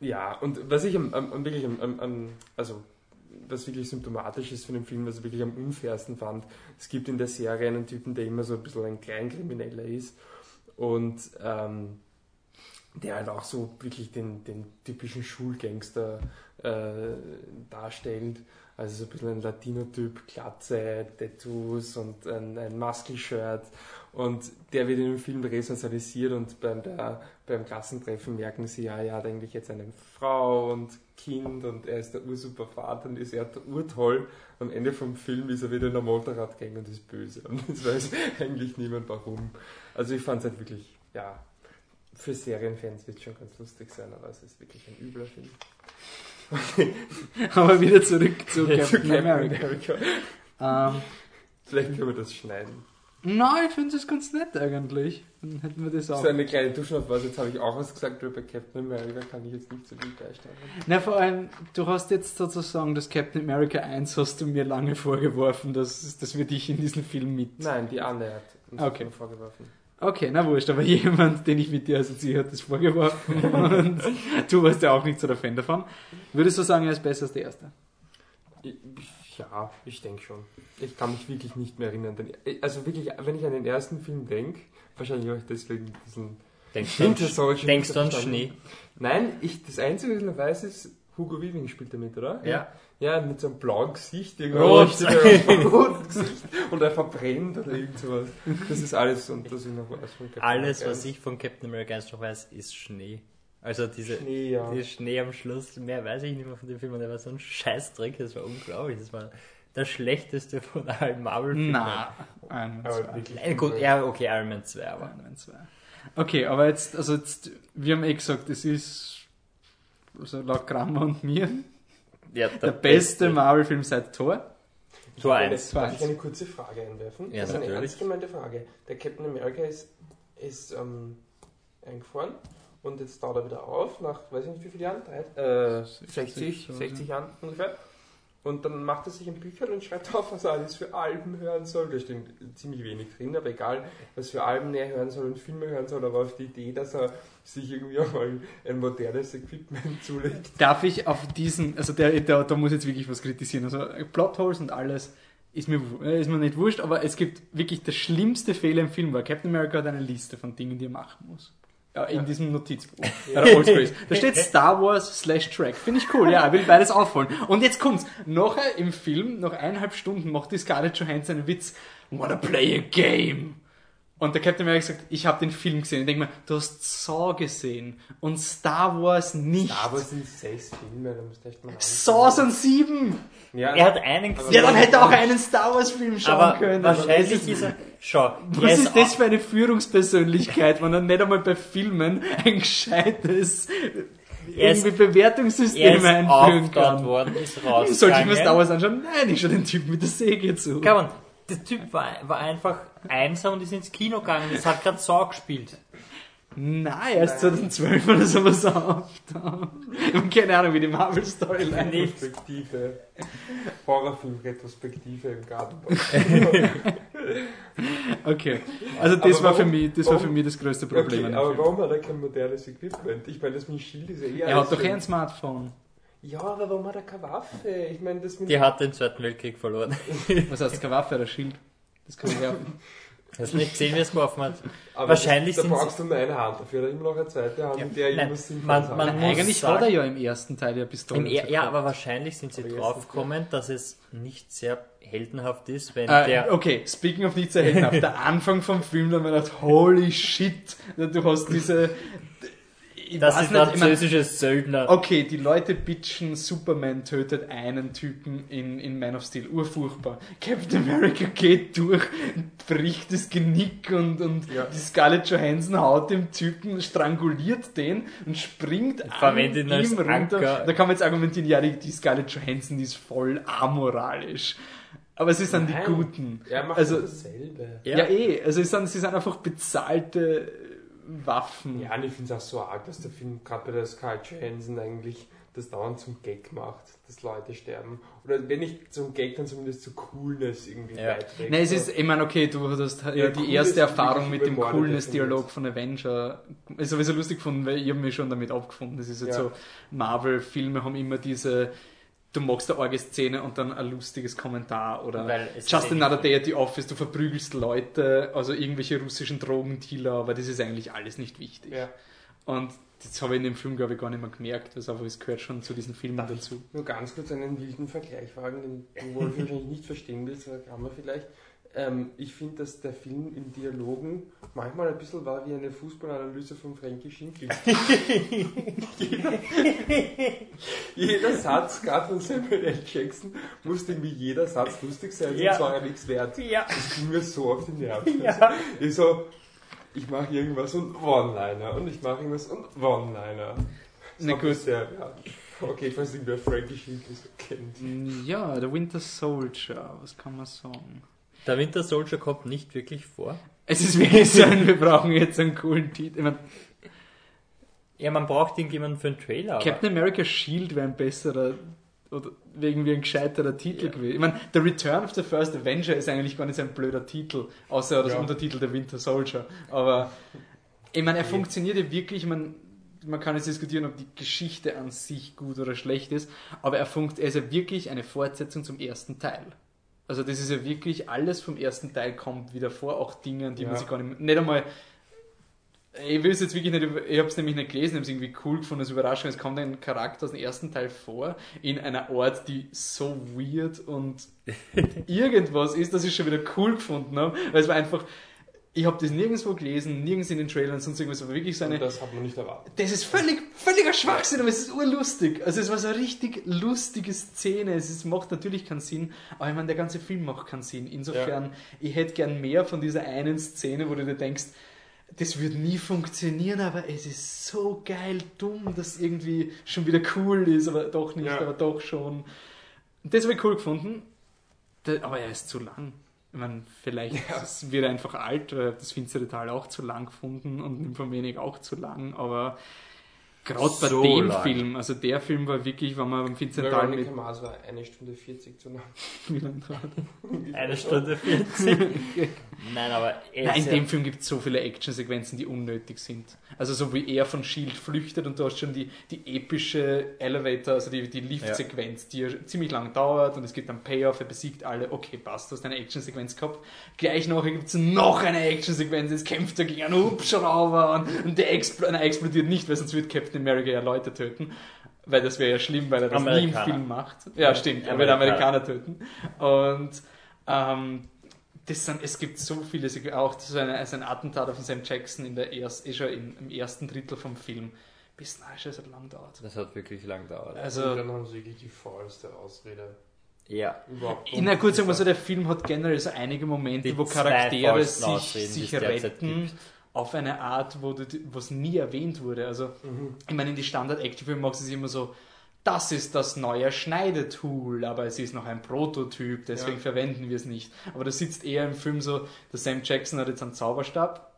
Ja, und was ich am, am, wirklich am, am, also was wirklich symptomatisch ist für den Film, was ich wirklich am unfairsten fand, es gibt in der Serie einen Typen, der immer so ein bisschen ein Kleinkrimineller ist und ähm, der halt auch so wirklich den, den typischen Schulgangster äh, darstellt. Also so ein bisschen ein Latino-Typ, Glatze, Tattoos und ein, ein Muskelshirt. Und der wird in dem Film resozialisiert und beim, der, beim Klassentreffen merken sie, ja, er hat eigentlich jetzt eine Frau und Kind und er ist der ursuper Vater und ist er der urtoll. Am Ende vom Film ist er wieder in der Motorradgang und ist böse. Und das weiß eigentlich niemand warum. Also ich fand es halt wirklich, ja, für Serienfans wird es schon ganz lustig sein, aber es ist wirklich ein übler Film. Aber wieder zurück zu Zu Captain America. Ähm, Vielleicht können wir das schneiden. Nein, ich finde es ganz nett eigentlich. Dann hätten wir das auch. So eine kleine Duschnaufweise, jetzt habe ich auch was gesagt, bei Captain America kann ich jetzt nicht so viel beisteuern. Na, vor allem, du hast jetzt sozusagen das Captain America 1 hast du mir lange vorgeworfen, dass, dass wir dich in diesen Film mit. Nein, die Anne hat uns Okay. vorgeworfen. Okay, na wurscht, aber jemand, den ich mit dir assoziiere, hat das vorgeworfen und du warst ja auch nicht so der Fan davon. Würdest du sagen, er ist besser als der erste? Ich- Ja, ich denke schon. Ich kann mich wirklich nicht mehr erinnern. Denn, also wirklich, wenn ich an den ersten Film denke, wahrscheinlich auch deswegen diesen Denkst du denkst du an. Schnee? Nein, ich, das Einzige, was ich noch weiß, ist, Hugo Weaving spielt damit, oder? Ja. Ja, mit so einem blauen Gesicht. Rot. Rot. roten Gesicht. Und er verbrennt oder irgend sowas. Das ist alles, und das ich noch weiß von Captain Alles, America. was ich von Captain America 1 noch weiß, ist Schnee. Also diese, Schnee, ja. dieser Schnee am Schluss, mehr weiß ich nicht mehr von dem Film, und der war so ein Scheißdreck, das war unglaublich. Das war der schlechteste von allen Marvel-Filmen. Na, Iron Man Aber 2. wirklich Äh, gut, ja, okay, Iron Man 2, aber. Iron Man 2. Okay, aber jetzt, also jetzt, wir haben eh gesagt, es ist, also laut Kramer und mir, Ja, der, beste Marvel-Film seit Thor. Tor Darf 1. Darf ich eine kurze Frage einwerfen? Ja, das ist eine ernst gemeinte Frage. Der Captain America ist, ist ähm, eingefahren und jetzt taucht er wieder auf, nach weiß ich nicht wie viele Jahren, äh, 60, so, 60 Jahren ungefähr. Und dann macht er sich ein Bücherl und schreibt auf, was er alles für Alben hören soll. Da steht ziemlich wenig drin, aber egal, was für Alben er hören soll und Filme hören soll, aber auf die Idee, dass er sich irgendwie auch mal ein modernes Equipment zulegt. Darf ich auf diesen, also der, der, da muss jetzt wirklich was kritisieren. Also Plotholes und alles ist mir, äh, ist mir nicht wurscht, aber es gibt wirklich der schlimmste Fehler im Film, war Captain America hat eine Liste von Dingen, die er machen muss. Ja, in Ja. diesem Notizbuch. Ist. Da steht Star Wars slash Track. Finde ich cool, ja, ich will beides aufholen. Und jetzt kommt's. Nachher im Film, nach eineinhalb Stunden, macht die Scarlett Johansson einen Witz. Wanna play a game? Und der Captain America sagt, ich habe den Film gesehen. Ich denke mir, du hast Saw gesehen und Star Wars nicht. Aber es sind sechs Filme, da musst du echt mal Saw sind sieben! Ja, Er hat einen gesehen. Ja, dann hätte er auch einen Star Wars Film schauen aber können. wahrscheinlich das ist er. Schau, was ist das für eine Führungspersönlichkeit, wenn er nicht einmal bei Filmen ein gescheites ist- irgendwie er Bewertungssystem einführen kann? worden, ist Sollte ich mir. Star Wars anschauen? Nein, ich schaue den Typ mit der Säge zu. Kann man, der Typ war, war einfach einsam und ist ins Kino gegangen. Das hat gerade Saw gespielt. Nein, erst 2012 oder sowas auf. Ich habe keine Ahnung, wie die Marvel-Storyline Nee. Retrospektive. Horrorfilm-Retrospektive im Garten. Okay, also Aber das war für warum- mich das war für warum- mich das größte Problem Okay, aber Film. warum hat er kein modernes Equipment? Ich meine, das mit Schild ist ja eh Er hat doch eh ein Smartphone. Ja, aber warum hat er keine Waffe? Ich meine, das mit Die hat den Zweiten Weltkrieg verloren. Was heißt keine Waffe oder Schild? Das kann man werfen. Hast du nicht gesehen, wie es geworfen hat? aber wahrscheinlich das, sind Da brauchst du nur eine Hand dafür, oder immer noch eine zweite Hand, Ja, mit der nein, man- man- muss Eigentlich sagen- hat er ja im ersten Teil ja Pistole. Im er ja, aber wahrscheinlich sind sie draufgekommen, dass es nicht sehr heldenhaft ist, wenn Äh, der. okay, speaking of nicht sehr heldenhaft, der Anfang vom Film, da haben wir gedacht, holy shit, du hast diese... Ich Das ist nicht, ich mein, französische Söldner. Okay, die Leute bitchen, Superman tötet einen Typen in, in Man of Steel. Urfurchtbar. Captain America geht durch, bricht das Genick und, und Ja. die Scarlett Johansson haut dem Typen, stranguliert den und springt an Verwendet ihn als ihm runter. Anker. Da kann man jetzt argumentieren, ja, die, die Scarlett Johansson, die ist voll amoralisch. Aber sie sind die Nein. Guten. Er macht Also- dasselbe. Ja, eh. Also sie sind, sie sind einfach bezahlte Waffen. Ja, und ich finde es auch so arg, dass der Film gerade bei der Scarlett Johansson eigentlich das dauernd zum Gag macht, dass Leute sterben. Oder wenn nicht zum Gag, dann zumindest zu Coolness irgendwie Ja. beiträgt. Nein, es ist, ich meine, okay, du hast ja, die cool erste Erfahrung mit dem Coolness-Dialog von Avenger. Ist sowieso lustig gefunden, weil ich habe mich schon damit abgefunden. Das ist jetzt Ja. so, Marvel-Filme haben immer diese, du magst eine arge Szene und dann ein lustiges Kommentar oder Just eh Another Day at the Office, du verprügelst Leute, also irgendwelche russischen Drogendealer, aber das ist eigentlich alles nicht wichtig. Ja. Und das habe ich in dem Film, glaube ich, gar nicht mehr gemerkt, was einfach, es gehört schon zu diesen Filmen dazu. Nur ganz kurz einen wilden Vergleich fragen, den du wahrscheinlich nicht verstehen willst, aber kann man vielleicht. Ähm, ich finde, dass der Film in Dialogen manchmal ein bisschen war wie eine Fußballanalyse von Frankie Schinkel. jeder, jeder Satz, gerade von Samuel L. Jackson, musste irgendwie jeder Satz lustig sein, Ja. sonst war er nichts wert. Ja. Das ging mir so auf die Nerven. Ja. Ich so, ich mache irgendwas und One-Liner und ich mache irgendwas und One-Liner. Na gut. Sehr, ja. Okay, falls irgendwer Frankie Schinkel so kennt. Ja, der Winter Soldier, was kann man sagen? Der Winter Soldier kommt nicht wirklich vor. Es ist wirklich so ein, wir brauchen jetzt einen coolen Titel. Ja, man braucht irgendjemanden für einen Trailer. Captain America Shield wäre ein besserer oder irgendwie ein gescheiterer Titel gewesen. Ich meine, The Return of the First Avenger ist eigentlich gar nicht so ein blöder Titel, außer das Ja. Untertitel der Winter Soldier. Aber ich meine, er Nee. funktioniert ja wirklich, ich meine, man kann jetzt diskutieren, ob die Geschichte an sich gut oder schlecht ist, aber er, funkt, er ist ja wirklich eine Fortsetzung zum ersten Teil. Also das ist ja wirklich, alles vom ersten Teil kommt wieder vor, auch Dinge, die man Ja. sich gar nicht, nicht einmal ich will es jetzt wirklich nicht, ich habe es nämlich nicht gelesen, ich habe es irgendwie cool gefunden als Überraschung. Es kommt ein Charakter aus dem ersten Teil vor, in einer Art, die so weird und irgendwas ist, dass ich schon wieder cool gefunden habe, weil es war einfach, Ich habe das nirgendwo gelesen, nirgends in den Trailern, sonst irgendwas, aber wirklich so eine. Und das hat man nicht erwartet. Das ist völlig, völliger Schwachsinn, aber es ist urlustig. Also es war so eine richtig lustige Szene. Es ist, macht natürlich keinen Sinn, aber ich meine, der ganze Film macht keinen Sinn. Insofern, ich hätte gern mehr von dieser einen Szene, wo du dir denkst, das wird nie funktionieren, aber es ist so geil dumm, dass irgendwie schon wieder cool ist, aber doch nicht, Ja. aber doch schon. Das habe ich cool gefunden, aber er ist zu lang. Ich meine, vielleicht ist- wird er einfach alt, weil hab das finstere Tal auch zu lang gefunden und Nymphomaniac auch zu lang, aber gerade bei So dem lang. Film, also der Film war wirklich, wenn man beim finsteren Tal mit... Mars war eine Stunde 40 zu lang. Wie lang dauert Eine Stunde 40. Nein, aber er Nein, in dem Film gibt es so viele Actionsequenzen, die unnötig sind. Also so wie er von Shield flüchtet und du hast schon die, die epische Elevator, also die, die Liftsequenz, die ja ziemlich lang dauert und es gibt einen Payoff, er besiegt alle, okay, passt, du hast eine Actionsequenz gehabt. Gleich nachher gibt es noch eine Actionsequenz, es kämpft er gegen einen Hubschrauber und, und der expl nein, er explodiert nicht, weil sonst wird Captain America ja Leute töten. Weil das wäre ja schlimm, weil er das nie im. Film macht. Ja, stimmt, er wird Amerikaner. Töten. Und ähm, das sind, es gibt so viele, auch so eine, so ein Attentat auf den Sam Jackson in der erst, eh schon im, im ersten Drittel vom Film. Bis nein, es hat lang dauert. Das hat wirklich lang gedauert. und Also, dann haben sie wirklich die faulste Ausrede. Ja. Überhaupt. na gut, sagen wir so, der Film hat generell so einige Momente, Die wo Charaktere sich, sich retten gibt. Auf eine Art, wo du, was nie erwähnt wurde. Also, Mhm. ich meine, in die Standard-Actionfilme macht es immer so, das ist das neue Schneidetool, aber es ist noch ein Prototyp, deswegen Ja. verwenden wir es nicht. Aber da sitzt eher im Film so, der Sam Jackson hat jetzt einen Zauberstab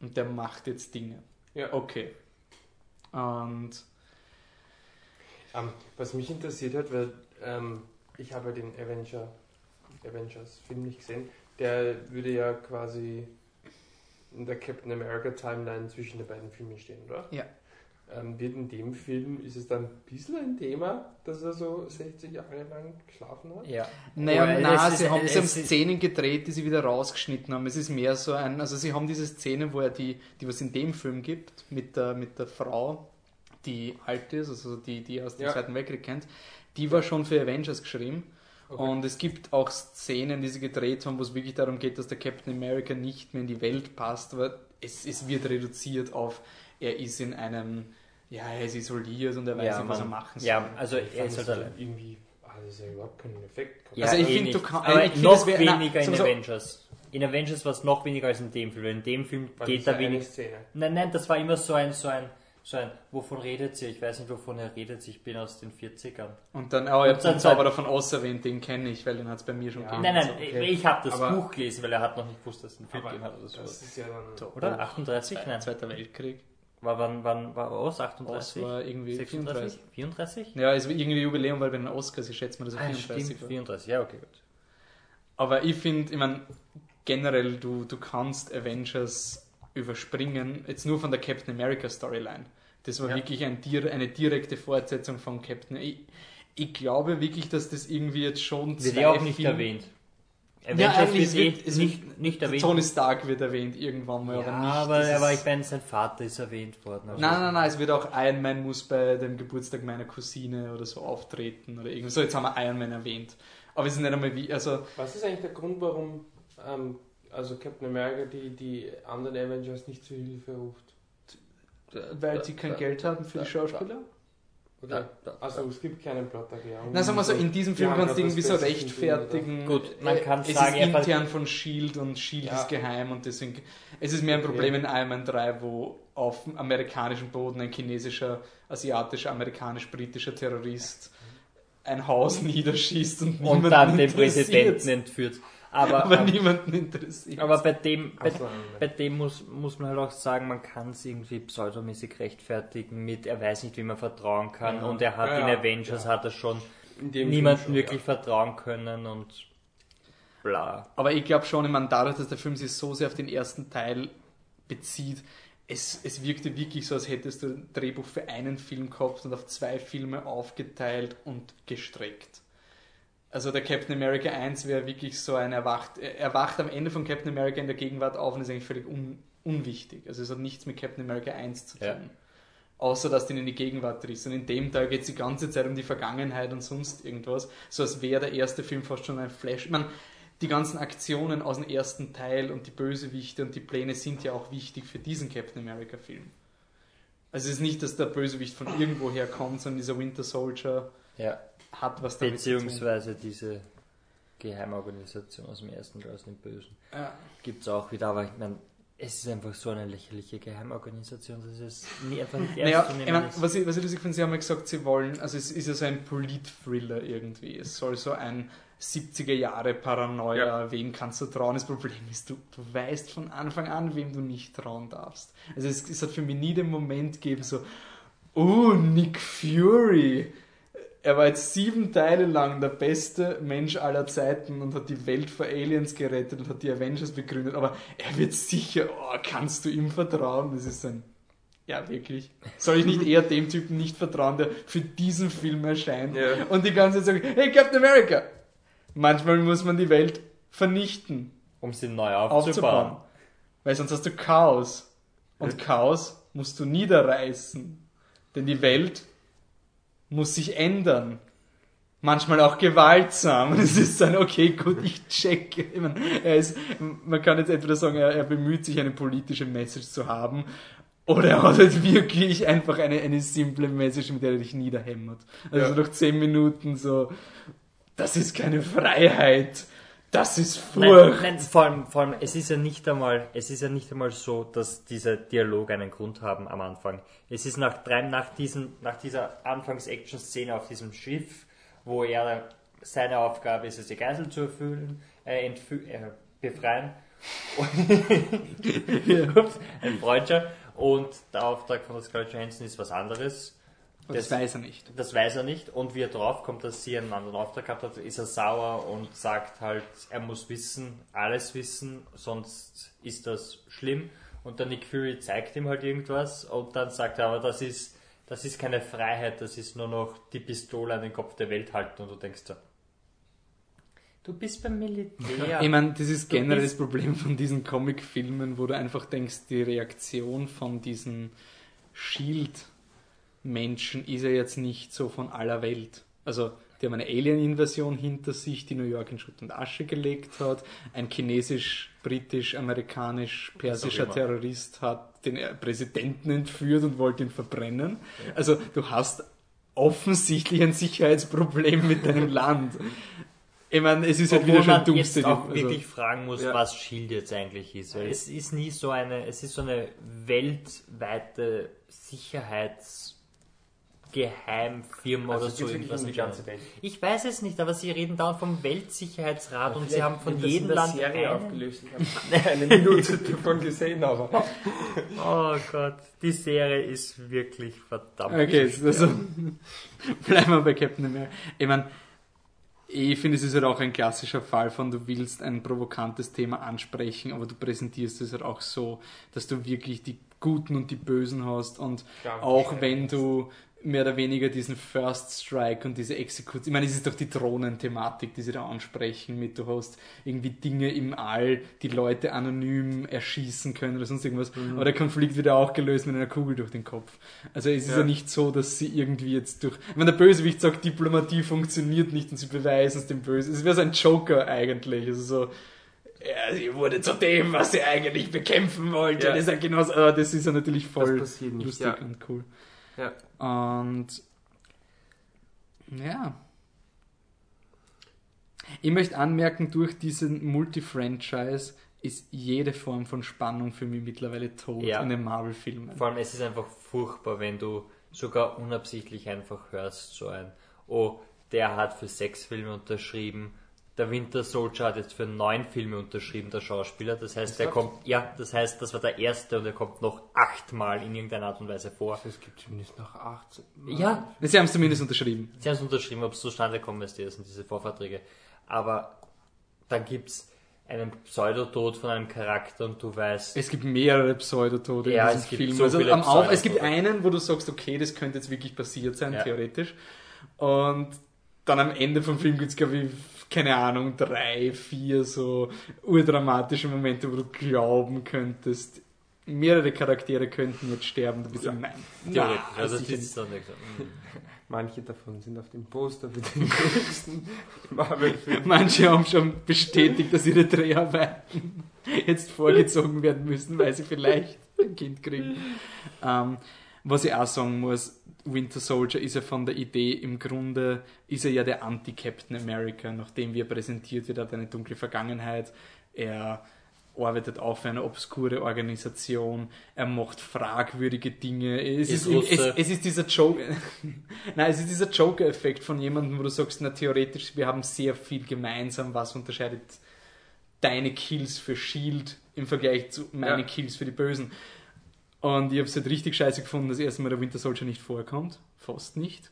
und der macht jetzt Dinge. Ja. Okay. Und Ähm, was mich interessiert hat, weil ähm, ich habe den Avenger, Avengers Film nicht gesehen, der würde ja quasi in der Captain America Timeline zwischen den beiden Filmen stehen, oder? Ja. Ähm, wird in dem Film, ist es dann ein bisschen ein Thema, dass er so 60 Jahre lang geschlafen hat? Ja. Naja, Aber na, es ist- sie haben, sie haben Szenen gedreht, die sie wieder rausgeschnitten haben. Es ist mehr so ein, also sie haben diese Szene, wo er die, die was in dem Film gibt, mit der, mit der Frau, die alt ist, also die, die aus dem Ja. Zweiten Weltkrieg kennt, die war schon für Avengers geschrieben. Okay. Und es gibt auch Szenen, die sie gedreht haben, wo es wirklich darum geht, dass der Captain America nicht mehr in die Welt passt, aber es, es wird reduziert auf, er ist in einem, ja, er ist isoliert und er weiß Ja, nicht, was er machen soll. Ja, also Ich er ist halt allein. irgendwie, ah, das ist ja überhaupt keinen Effekt. gehabt. Ja, Also ich eh find, nicht. du kann- aber find, noch wär- na, weniger in sagen wir so- Avengers. In Avengers war es noch weniger als in dem Film. weil In dem Film War geht da wenig. Szene. Nein, nein, das war immer so ein, so ein, so ein, wovon redet sie? Ich weiß nicht, wovon er redet. Ich bin aus den 40ern. Und dann, oh, habe dann den Zauberer von Oz erwähnt, den kenne ich, weil den hat es bei mir schon Ja. gegeben. Nein, nein, So, okay. ich habe das Aber- Buch gelesen, weil er hat noch nicht gewusst, dass es einen Film gegeben hat oder so. das ist ja dann... Oder? 38? Nein. Zweiter Weltkrieg. War, wann, wann war Oz? Oz 38? war irgendwie 36? 34. 34? Ja, es war irgendwie Jubiläum, weil bei den Oscars, ich schätze mal, dass er Ah, 34 stimmt, war. 34. Ja, okay, gut. Aber ich finde, ich meine, generell, du, du kannst Avengers überspringen, jetzt nur von der Captain America Storyline. Das war Ja. wirklich ein, eine direkte Fortsetzung von Captain. Ich, ich glaube wirklich, dass das irgendwie jetzt schon Wird zwei ja auch nicht Filme- erwähnt. Ja, Avengers eigentlich, es wird, eh es nicht, wird, nicht erwähnt. Tony Stark wird erwähnt irgendwann mal, ja, aber nicht. aber, dieses- aber ich meine, sein Vater ist erwähnt worden. also- Nein, nein, nein, es wird auch Iron Man muss bei dem Geburtstag meiner Cousine oder so auftreten oder irgendwie so. Jetzt haben wir Iron Man erwähnt. Aber es ist nicht einmal wie, also Was ist eigentlich der Grund, warum ähm, also Captain America die, die anderen Avengers nicht zu Hilfe ruft? Weil sie kein Geld haben für die Schauspieler? Okay. Also es gibt keinen Plotterklärung. Na, sagen wir so, in diesem Film Ja, kannst du irgendwie so rechtfertigen. Gut, man äh, kann es sagen, ist er intern von Shield und Shield Ja. ist geheim und deswegen. Es ist mehr ein Okay. Problem in Iron Man 3, wo auf dem amerikanischen Boden ein chinesischer, asiatischer, amerikanisch-britischer Terrorist ein Haus niederschießt und, und dann den. Präsidenten entführt. Aber, aber aber, niemanden interessiert. aber bei dem, bei, Also, bei dem muss, muss man halt auch sagen, man kann es irgendwie pseudomäßig rechtfertigen mit, er weiß nicht, wie man vertrauen kann Ja. und er hat Ja, in ja, Avengers ja. hat er schon Film schon, wirklich vertrauen können und bla. Aber ich glaube schon, ich meine, dadurch, dass der Film sich so sehr auf den ersten Teil bezieht, es, es wirkte wirklich so, als hättest du ein Drehbuch für einen Film gehabt und auf zwei Filme aufgeteilt und gestreckt. Also der Captain America 1 wäre wirklich so ein erwacht, er wacht am Ende von Captain America in der Gegenwart auf und ist eigentlich völlig un, unwichtig. Also es hat nichts mit Captain America 1 zu tun. Ja. Außer dass ihn in die Gegenwart triffst. Und in dem Teil geht es die ganze Zeit um die Vergangenheit und sonst irgendwas. So als wäre der erste Film fast schon ein Flash. Ich meine, die ganzen Aktionen aus dem ersten Teil und die Bösewichte und die Pläne sind ja auch wichtig für diesen Captain America Film. Also es ist nicht, dass der Bösewicht von irgendwoher kommt, sondern dieser Winter Soldier Ja. hat was damit. Beziehungsweise diese Geheimorganisation aus dem ersten Teil, aus dem Bösen. Ja. Gibt es auch wieder, aber ich meine, es ist einfach so eine lächerliche Geheimorganisation, dass es nie einfach nicht ernst Naja, zu ich nehmen mein, ist. was, ich, was ich lustig finde, sie haben ja gesagt, sie wollen, also es ist ja so ein Polit-Thriller irgendwie. Es soll so ein 70er Jahre Paranoia, Ja. wem kannst du trauen? Das Problem ist, du, du weißt von Anfang an, wem du nicht trauen darfst. Also es, es hat für mich nie den Moment gegeben, so, oh, Nick Fury. Er war jetzt sieben Teile lang der beste Mensch aller Zeiten und hat die Welt vor Aliens gerettet und hat die Avengers begründet, aber er wird sicher, oh, kannst du ihm vertrauen? Das ist ein, ja, wirklich. Soll ich nicht eher dem Typen nicht vertrauen, der für diesen Film erscheint Ja. und die ganze Zeit sagt, hey Captain America! Manchmal muss man die Welt vernichten, Um sie neu aufzubauen. aufzubauen. Weil sonst hast du Chaos. Und Chaos musst du niederreißen. Denn die Welt muss sich ändern. Manchmal auch gewaltsam. Und es ist dann, okay, gut, ich checke. Ich meine, er ist, man kann jetzt entweder sagen, er, er bemüht sich, eine politische Message zu haben. Oder er hat halt wirklich einfach eine, eine simple Message, mit der er dich niederhämmert. Also Ja. nach zehn Minuten so, das ist keine Freiheit. Das ist Nein, Furcht. nein, vor allem, vor allem, es ist ja nicht einmal, es ist ja nicht einmal so, dass diese Dialoge einen Grund haben am Anfang. Es ist nach drei, nach diesem, nach dieser Anfangs-Action-Szene auf diesem Schiff, wo er seine Aufgabe ist, es die Geisel zu erfüllen, äh, äh, befreien. Ups, ein Freudscher. Und der Auftrag von der Scarlett Johansson ist was anderes. Das weiß er nicht. Das weiß er nicht und wie er draufkommt, dass sie einen anderen Auftrag gehabt hat, ist er sauer und sagt halt, er muss wissen, alles wissen, sonst ist das schlimm. Und der Nick Fury zeigt ihm halt irgendwas und dann sagt er, aber das ist, das ist keine Freiheit, das ist nur noch die Pistole an den Kopf der Welt halten und du denkst so, du bist beim Militär. Ich meine, das ist generell das Problem von diesen Comic-Filmen, wo du einfach denkst, die Reaktion von diesen Shield-Menschen ist ja jetzt nicht so von aller Welt. Also, die haben eine Alien-Invasion hinter sich, die New York in Schutt und Asche gelegt hat. Ein chinesisch, britisch, amerikanisch, persischer. Terrorist hat den Präsidenten entführt und wollte ihn verbrennen. Also, du hast offensichtlich ein Sicherheitsproblem mit deinem Land. Ich meine, es ist halt wieder schon dummste. jetzt auch also- wirklich fragen muss, Ja. was Shield jetzt eigentlich ist. Weil es ist nie so eine, es ist so eine weltweite Sicherheitsgeheimfirma Also oder so irgendwas. die ganze Welt. Ich weiß es nicht, aber sie reden dauernd vom Weltsicherheitsrat und sie haben von jedem in der Land Serie einen. aufgelöst. Ich habe eine Minute davon gesehen, aber Oh Gott, die Serie ist wirklich verdammt. Okay, also bleiben wir bei Captain America. Ich meine, ich finde, es ist halt auch ein klassischer Fall von, du willst ein provokantes Thema ansprechen, aber du präsentierst es halt auch so, dass du wirklich die Guten und die Bösen hast und Ja, auch wenn du mehr oder weniger diesen First Strike und diese Exekution, ich meine, es ist doch die Drohnenthematik, die sie da ansprechen, mit du hast irgendwie Dinge im All, die Leute anonym erschießen können oder sonst irgendwas, aber der Konflikt wird ja auch gelöst mit einer Kugel durch den Kopf. Also es ist ja, Ja. nicht so, dass sie irgendwie jetzt durch, ich meine, der Bösewicht sagt, Diplomatie funktioniert nicht und sie beweisen es dem Bösen. Es wäre so ein Joker eigentlich, also so, ja, sie wurde zu dem, was sie eigentlich bekämpfen wollte. Ja. Das ist ja genauso, das ist ja natürlich voll lustig Ja. und cool. Ja. Und ja. Ich möchte anmerken, durch diesen Multi-Franchise ist jede Form von Spannung für mich mittlerweile tot Ja. in den Marvel-Filmen. Vor allem, es ist einfach furchtbar, wenn du sogar unabsichtlich einfach hörst, so ein, oh, der hat für sechs Filme unterschrieben, der Winter Soldier hat jetzt für neun Filme unterschrieben, der Schauspieler. Das heißt, Exakt. kommt, ja, das heißt, das war der erste und er kommt noch achtmal in irgendeiner Art und Weise vor. es gibt zumindest noch 18. Ja, Sie haben es zumindest unterschrieben. sie haben es unterschrieben, ob es zustande kommt, weißt du, das sind diese Vorverträge. Aber dann gibt's einen Pseudotod von einem Charakter und du weißt, Es gibt mehrere Pseudotode Ja, in diesem es gibt Film. so also am Auf, es gibt einen, wo du sagst, okay, das könnte jetzt wirklich passiert sein, Ja. theoretisch. Und dann am Ende vom Film gibt es, glaube ich, keine Ahnung, drei, vier so urdramatische Momente, wo du glauben könntest, mehrere Charaktere könnten jetzt sterben. Du bist Ja. so, nein. Theoretisch. na, also das ist dann nicht so. Mhm. Manche davon sind auf dem Poster für den nächsten Marvel-Film. Manche haben schon bestätigt, dass ihre Dreharbeiten jetzt vorgezogen werden müssen, weil sie vielleicht ein Kind kriegen. Ähm, was ich auch sagen muss, Winter Soldier ist ja von der Idee im Grunde, ist er ja der Anti-Captain America, nachdem wie er präsentiert wird, hat er eine dunkle Vergangenheit, er arbeitet auf eine obskure Organisation, er macht fragwürdige Dinge. Es Ist ist, es, es ist dieser Joke, nein, es ist dieser Joker-Effekt von jemandem, wo du sagst, na theoretisch, wir haben sehr viel gemeinsam, was unterscheidet deine Kills für Shield im Vergleich zu meinen Ja. Kills für die Bösen. Und ich habe es halt richtig scheiße gefunden, dass erstmal der Winter Soldier nicht vorkommt. Fast nicht.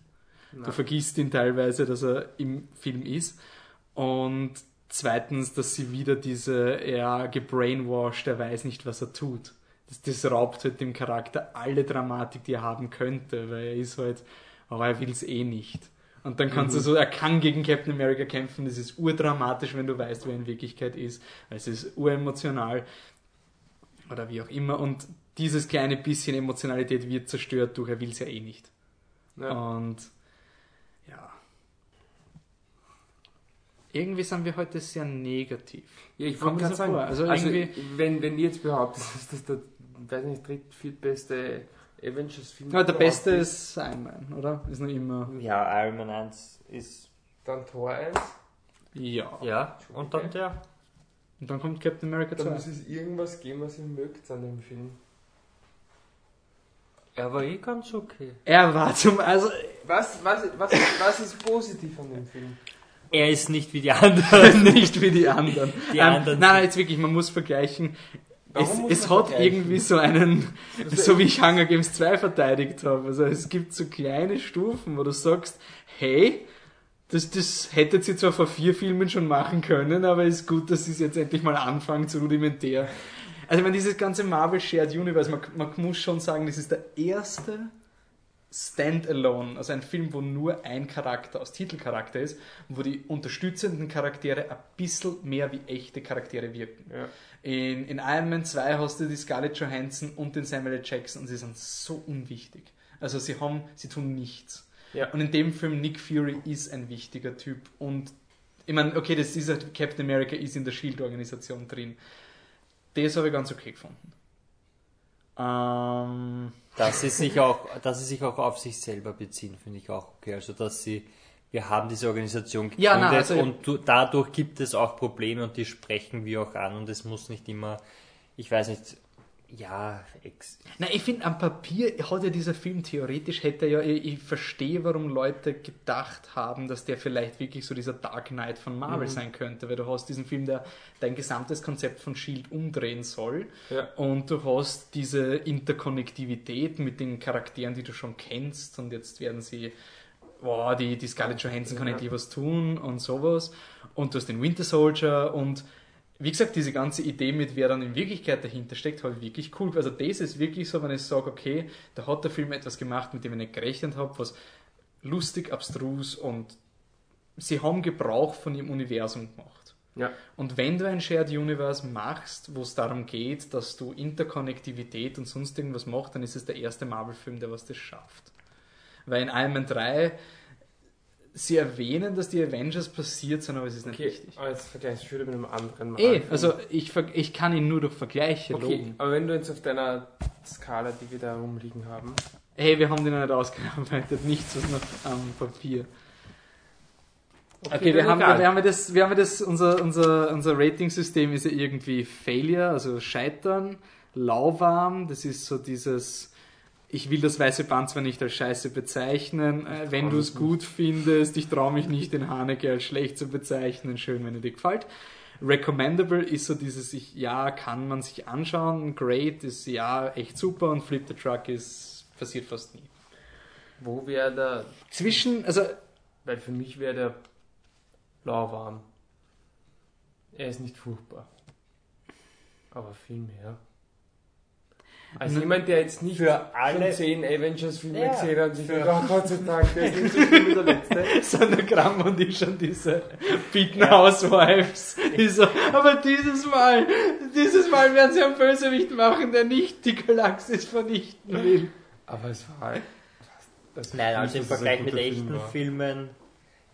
Du Nein. vergisst ihn teilweise, dass er im Film ist. Und zweitens, dass sie wieder diese, ja, gebrainwashed, er weiß nicht, was er tut. Das, das raubt halt dem Charakter alle Dramatik, die er haben könnte, weil er ist halt, aber er will es eh nicht. Und dann kannst du so, er kann gegen Captain America kämpfen, das ist urdramatisch, wenn du weißt, wer er in Wirklichkeit ist. Es ist uremotional oder wie auch immer. Und dieses kleine bisschen Emotionalität wird zerstört durch, er will es ja eh nicht. Ja. Und ja. Irgendwie sind wir heute sehr negativ. Ja, ich wollte gerade sagen, vor. Also also, irgendwie- wenn, wenn ihr jetzt behauptet, dass das der, weiß nicht, dritt, viertbeste Avengers-Film Ja, der beste ist Iron Man, oder? Ist noch immer. Ja, Iron Man 1 ist. Dann Tor 1, Ja. Ja, und dann der. Und dann kommt Captain America da 2. muss es irgendwas geben, was ihr mögt an dem Film. Er war eh ganz okay. Er war zum. Also, Was, was, was, was ist positiv an dem Film? Er ist nicht wie die anderen. nicht wie die anderen. Die ähm, anderen nein, nein, jetzt wirklich, man muss vergleichen. Warum Es, es hat irgendwie so einen, Also so wie ich Hunger Games 2 verteidigt habe. Also es gibt so kleine Stufen, wo du sagst, hey, das, das hättet sie zwar vor vier Filmen schon machen können, aber es ist gut, dass sie es jetzt endlich mal anfangen zu rudimentär. Also meine, dieses ganze Marvel Shared Universe, man, man muss schon sagen, das ist der erste Standalone, also ein Film, wo nur ein Charakter aus Titelcharakter ist, wo die unterstützenden Charaktere ein bisschen mehr wie echte Charaktere wirken. Ja. In, in Iron Man 2 hast du die Scarlett Johansson und den Samuel L. Jackson und sie sind so unwichtig. Also sie haben, sie tun nichts. Ja. Und in dem Film Nick Fury ist ein wichtiger Typ und ich meine, okay, das ist halt, Captain America ist in der Shield-Organisation drin. Das habe ich ganz okay gefunden. Ähm, Dass sie sich auch, dass sie sich auch auf sich selber beziehen, finde ich auch okay. Also dass sie, wir haben diese Organisation gegründet Ja, nein, also- und du, dadurch gibt es auch Probleme und die sprechen wir auch an und es muss nicht immer, ich weiß nicht, ja, ex, Na, ich finde, am Papier hat ja dieser Film theoretisch, hätte ja, ich, ich verstehe, warum Leute gedacht haben, dass der vielleicht wirklich so dieser Dark Knight von Marvel sein könnte, weil du hast diesen Film, der dein gesamtes Konzept von Shield umdrehen soll Ja. und du hast diese Interkonnektivität mit den Charakteren, die du schon kennst und jetzt werden sie, boah, die, die Scarlett Johansson kann Ja. endlich was tun und sowas und du hast den Winter Soldier und wie gesagt, diese ganze Idee mit wer dann in Wirklichkeit dahinter steckt, habe ich wirklich cool. Also das ist wirklich so, wenn ich sage, okay, da hat der Film etwas gemacht, mit dem ich nicht gerechnet habe, was lustig, abstrus und sie haben Gebrauch von ihrem Universum gemacht. Ja. Und wenn du ein Shared Universe machst, wo es darum geht, dass du Interkonnektivität und sonst irgendwas machst, dann ist es der erste Marvel-Film, der was das schafft. Weil in Iron Man 3 sie erwähnen, dass die Avengers passiert sind, aber es ist nicht Okay, wichtig. aber jetzt vergleichst du wieder mit einem anderen Mal. Eh, also ich, ich kann ihn nur durch Vergleiche Okay, loben. aber wenn du jetzt auf deiner Skala, die wir da rumliegen haben, Hey, wir haben den noch nicht ausgearbeitet, nichts was noch am Papier. Okay, wir dann haben, egal. wir haben das, wir haben das, unser, unser, unser Rating-System ist ja irgendwie Failure, also Scheitern, lauwarm, das ist so dieses, ich will das weiße Band zwar nicht als Scheiße bezeichnen, äh, wenn du es gut findest, ich traue mich nicht, den Haneke als schlecht zu bezeichnen, schön, wenn er dir gefällt. Recommendable ist so dieses, ich, ja, kann man sich anschauen, great ist ja echt super und Flip the Truck ist, passiert fast nie. wo wäre der, Zwischen, also weil für mich wäre der lauwarm. Er ist nicht furchtbar. Aber viel mehr. Als Na, jemand, der jetzt nicht für alle- schon zehn Avengers-Filme Ja, gesehen hat und sich für- denkt, oh Gott sei Dank, der ist nicht so schlimm wie der letzte. Sondern Gramm und ich schon diese Beaten Housewives. Die so, aber dieses Mal, Dieses Mal werden sie einen Bösewicht machen, der nicht die Galaxis vernichten will. Aber es war halt. das- Nein, also im Vergleich mit Film echten war. Filmen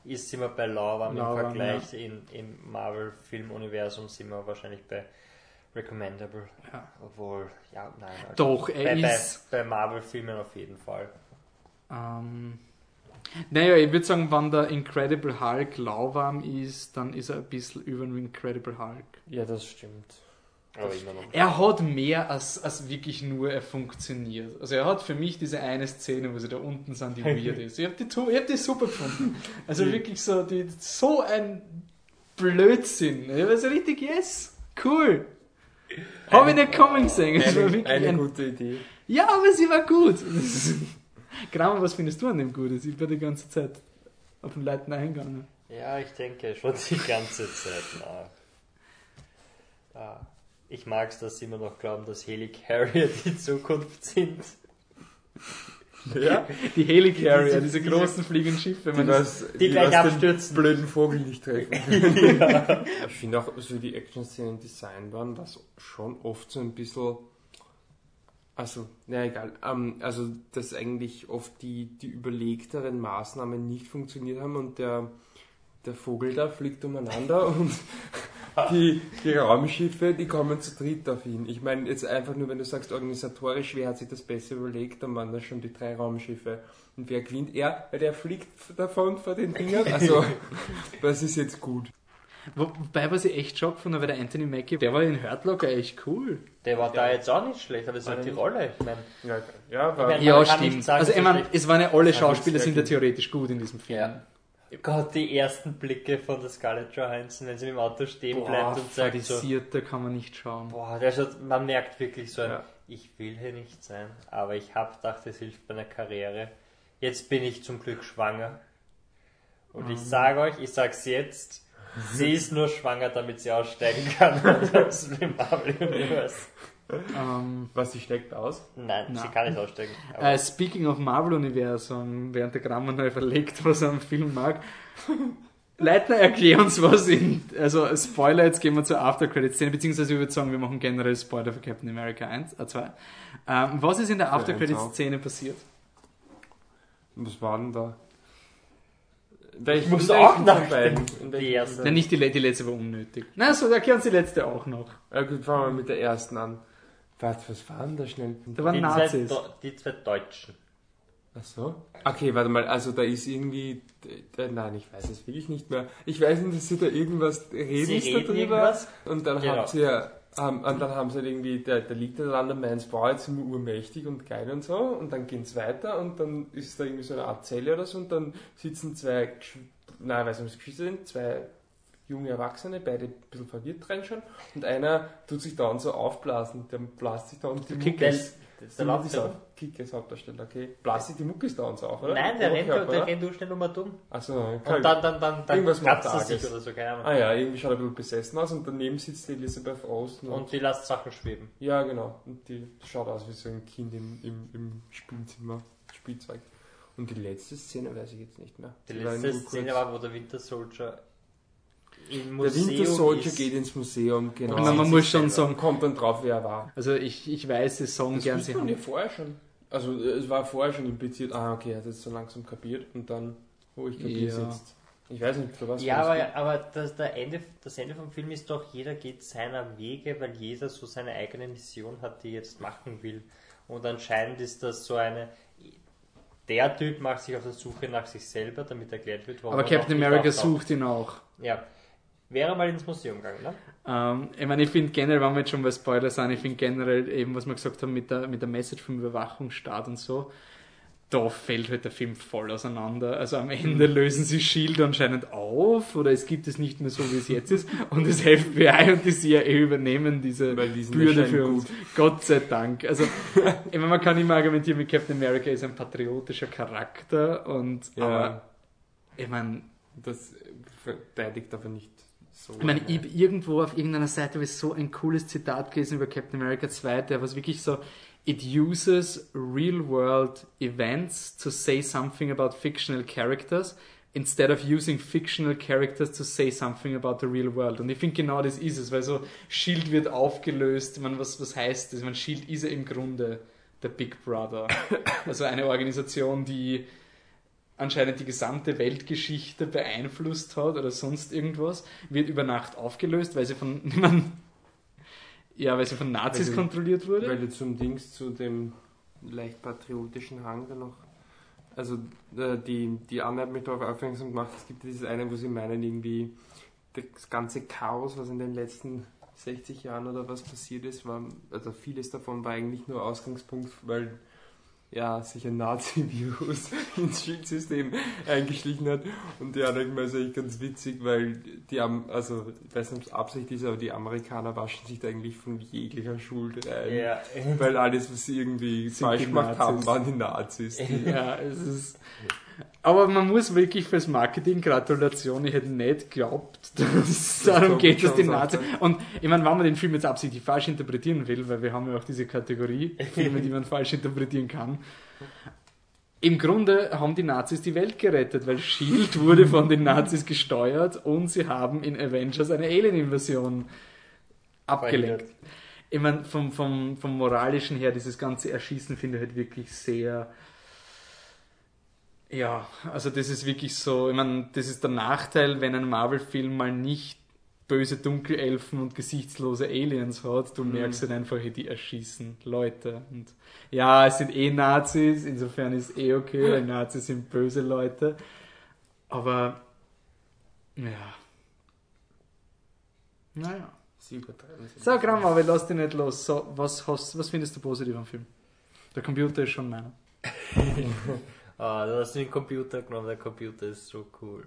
ist sind wir bei Lauwarm, im Vergleich in, im Marvel-Filmuniversum sind wir wahrscheinlich bei Recommendable. Ja. Obwohl, ja, nein. Also Doch, er bei, bei, ist. bei Marvel-Filmen auf jeden Fall. Ähm, naja, ich würde sagen, wenn der Incredible Hulk lauwarm ist, dann ist er ein bisschen über dem Incredible Hulk. Ja, das stimmt. Aber immer noch. Er hat mehr als, als wirklich nur er funktioniert. Also er hat für mich diese eine Szene, wo sie da unten sind, die weird ist. Ich habe die, ich hab die super gefunden. Also wirklich so, die, so ein Blödsinn. Ich war so richtig, yes, cool. Habe ich nicht kommen gesehen. Es war Eine, wirklich eine ein, gute Idee. ja, aber sie war gut. Kramer, was findest du an dem Gutes? Ich bin die ganze Zeit auf den Leuten eingegangen. Ja, ich denke schon die ganze Zeit nach. Ah, ich mag es, dass sie immer noch glauben, dass Helicarrier die Zukunft sind. Ja? Die Helicarrier, Diese- diese großen fliegenden Schiffe. Die, man was, Die gleich was den abstürzen. blöden Vogel nicht treffen. Ich finde auch, so wie die Action-Szenen design waren, war es schon oft so ein bisschen. Also, na egal. Ähm, also, dass eigentlich oft die, die überlegteren Maßnahmen nicht funktioniert haben und der, der Vogel da fliegt umeinander und die, die Raumschiffe, die kommen zu dritt auf ihn. Ich meine, jetzt einfach nur, wenn du sagst, organisatorisch, wer hat sich das besser überlegt, dann waren das schon die drei Raumschiffe. Und wer gewinnt? Er, weil der fliegt davon vor den Dingern. Also, das ist jetzt gut. Wobei, was ich echt schock fand, war der Anthony Mackie, der war in Hurt Locker echt cool. Der war da jetzt auch nicht schlecht, aber das ist War halt die Rolle. Ich meine, Ja, ja war, Ich meine, Ja, stimmt. sagen, also, so ich meine, es waren ja alle Ja, Schauspieler, sind ja theoretisch gut in diesem Film. ja. Gott, die ersten Blicke von der Scarlett Johansson, wenn sie im Auto stehen bleibt und sagt so, da kann man nicht schauen. boah, der schaut, man merkt wirklich so ein, Ja. ich will hier nicht sein, aber ich habe gedacht, es hilft bei einer Karriere. Jetzt bin ich zum Glück schwanger. Und ich sage euch, ich sag's jetzt, sie ist nur schwanger, damit sie aussteigen kann aus dem Marvel Universe. Ähm, was, sie steckt aus? Nein, sie Na. kann nicht aussteigen. Aber äh, speaking of Marvel-Universum, während der Grammer neu verlegt, was er am Film mag. Leitner, erklär uns was in, also Spoiler, jetzt gehen wir zur After-Credit-Szene, beziehungsweise ich würde sagen, wir machen generell Spoiler für Captain America 1, äh 2. Ähm, was ist in der After-Credit-Szene passiert? Was war denn da? Welchen, muss in auch welchen nach von beiden? dem- In die erste. Nein, nicht die, die letzte war unnötig. Na, so, erklär uns die letzte auch noch. Ja, gut, fangen wir mit der ersten an. Was, was war denn da schnell? Da waren die, zwei, Nazis. Do- die zwei Deutschen. Ach so? Okay, warte mal, also da ist irgendwie. äh, Nein, ich weiß es wirklich nicht mehr. Ich weiß nicht, dass sie da irgendwas reden, Sie da reden drüber. irgendwas. Und dann Genau. haben sie ja. Ähm, und dann haben sie halt irgendwie, der, der liegt da dann der meins, boah, jetzt sind wir urmächtig und geil und so. Und dann geht's weiter und dann ist da irgendwie so eine Art Zelle oder so und dann sitzen zwei, nein, ich weiß nicht, was Geschwister sind, zwei junge Erwachsene, beide ein bisschen verwirrt reinschauen. Und einer tut sich da und so aufblasen, der bläst sich da und die Kick Mucke Der, Mucke ist auf. Kick ist Hauptdarsteller, okay. Bläst sich die Mucke ist da und so auf, oder? Nein, der rennt, der rennt nur schnell um dumm. Achso, Und dann, dann, dann, dann Irgendwas macht er sich oder so, keine Ahnung. Ah ja, irgendwie schaut er ein bisschen besessen aus und daneben sitzt die Elisabeth Olsen. Und, Und die lässt Sachen schweben. ja, genau. Und die schaut aus wie so ein Kind im, im, im Spielzimmer, Spielzeug. Und die letzte Szene weiß ich jetzt nicht mehr. Die letzte. Szene war, wo der Winter Soldier im Der Museum Winter Soldier ist. geht ins Museum, genau. Und man- muss schon sagen- Kommt dann drauf, wer er war. Also ich, ich weiß, sie sagen Das gern, sie man ja haben... vorher schon. Also äh, es war vorher schon impliziert, ah okay, er hat jetzt so langsam kapiert und dann, wo ich kapiert Ja. sitzt. Ich weiß nicht, für was Ja, aber, aber das, der Ende, das Ende vom Film ist doch, jeder geht seiner Wege, weil jeder so seine eigene Mission hat, die er jetzt machen will. Und anscheinend ist das so eine. Der Typ macht sich auf der Suche nach sich selber, damit erklärt wird, warum Aber er Captain noch nicht America sucht ihn auch. Ja. Wäre mal ins Museum gegangen, ne? Ähm, ich meine, ich finde generell, wenn wir jetzt schon bei Spoiler sind, ich finde generell eben, was wir gesagt haben mit der, mit der Message vom Überwachungsstaat und so, da fällt halt der Film voll auseinander. Also am Ende Mhm. lösen sie Shield anscheinend auf oder es gibt es nicht mehr so, wie es jetzt ist und das FBI und die CIA übernehmen diese Bürde für uns. Gott sei Dank. Also, ich meine, man kann immer argumentieren, mit Captain America ist ein patriotischer Charakter und, Ja. aber, ich meine, Das verteidigt aber nicht so. ich meine, ich irgendwo auf irgendeiner Seite war so ein cooles Zitat gelesen über Captain America 2, der was wirklich so, it uses real world events to say something about fictional characters, instead of using fictional characters to say something about the real world. Und ich finde genau das ist es, weil so Shield wird aufgelöst. Ich meine, was, was heißt das? Ich meine, Shield ist ja im Grunde der Big Brother. Also eine Organisation, die anscheinend die gesamte Weltgeschichte beeinflusst hat oder sonst irgendwas, wird über Nacht aufgelöst, weil sie von niemand, ja, weil sie von Nazis Weil kontrolliert wurde. Weil du zum Dings, zu dem leicht patriotischen Hang da noch. Also äh, die, die Anne hat mich darauf aufmerksam gemacht, es gibt dieses eine, wo sie meinen, irgendwie das ganze Chaos, was in den letzten 60 Jahren oder was passiert ist, war, also vieles davon war eigentlich nur Ausgangspunkt, weil ja, sich ein Nazi-Virus ins Schulsystem eingeschlichen hat. Und die anderen ist eigentlich ganz witzig, weil die, Am- also ich weiß nicht, ob es Absicht ist, aber die Amerikaner waschen sich da eigentlich von jeglicher Schuld rein. Ja. Weil alles, was sie irgendwie Sind falsch die gemacht Nazis. haben, waren die Nazis. Ja, es ist. Aber man muss wirklich fürs Marketing Gratulation. Ich hätte nicht geglaubt, dass es darum geht, dass die Nazis. Und ich meine, wenn man den Film jetzt absichtlich falsch interpretieren will, weil wir haben ja auch diese Kategorie Filme, die man falsch interpretieren kann. Im Grunde haben die Nazis die Welt gerettet, weil Shield wurde von den Nazis gesteuert und sie haben in Avengers eine Alien-Invasion abgelenkt. Ich meine, vom, vom, vom moralischen her, dieses ganze Erschießen finde ich halt wirklich sehr. Ja, also das ist wirklich so, ich meine, das ist der Nachteil, wenn ein Marvel-Film mal nicht böse Dunkelelfen und gesichtslose Aliens hat, du merkst halt einfach, die erschießen Leute. Und ja, es sind eh Nazis, insofern ist eh okay, weil Nazis sind böse Leute. Aber ja. Naja. Sie übertreiben es. So, Gramm, aber lass dich nicht los. So, was, hast, was findest du positiv am Film? Der Computer ist schon meiner. Ah, du hast den Computer genommen, der Computer ist so cool.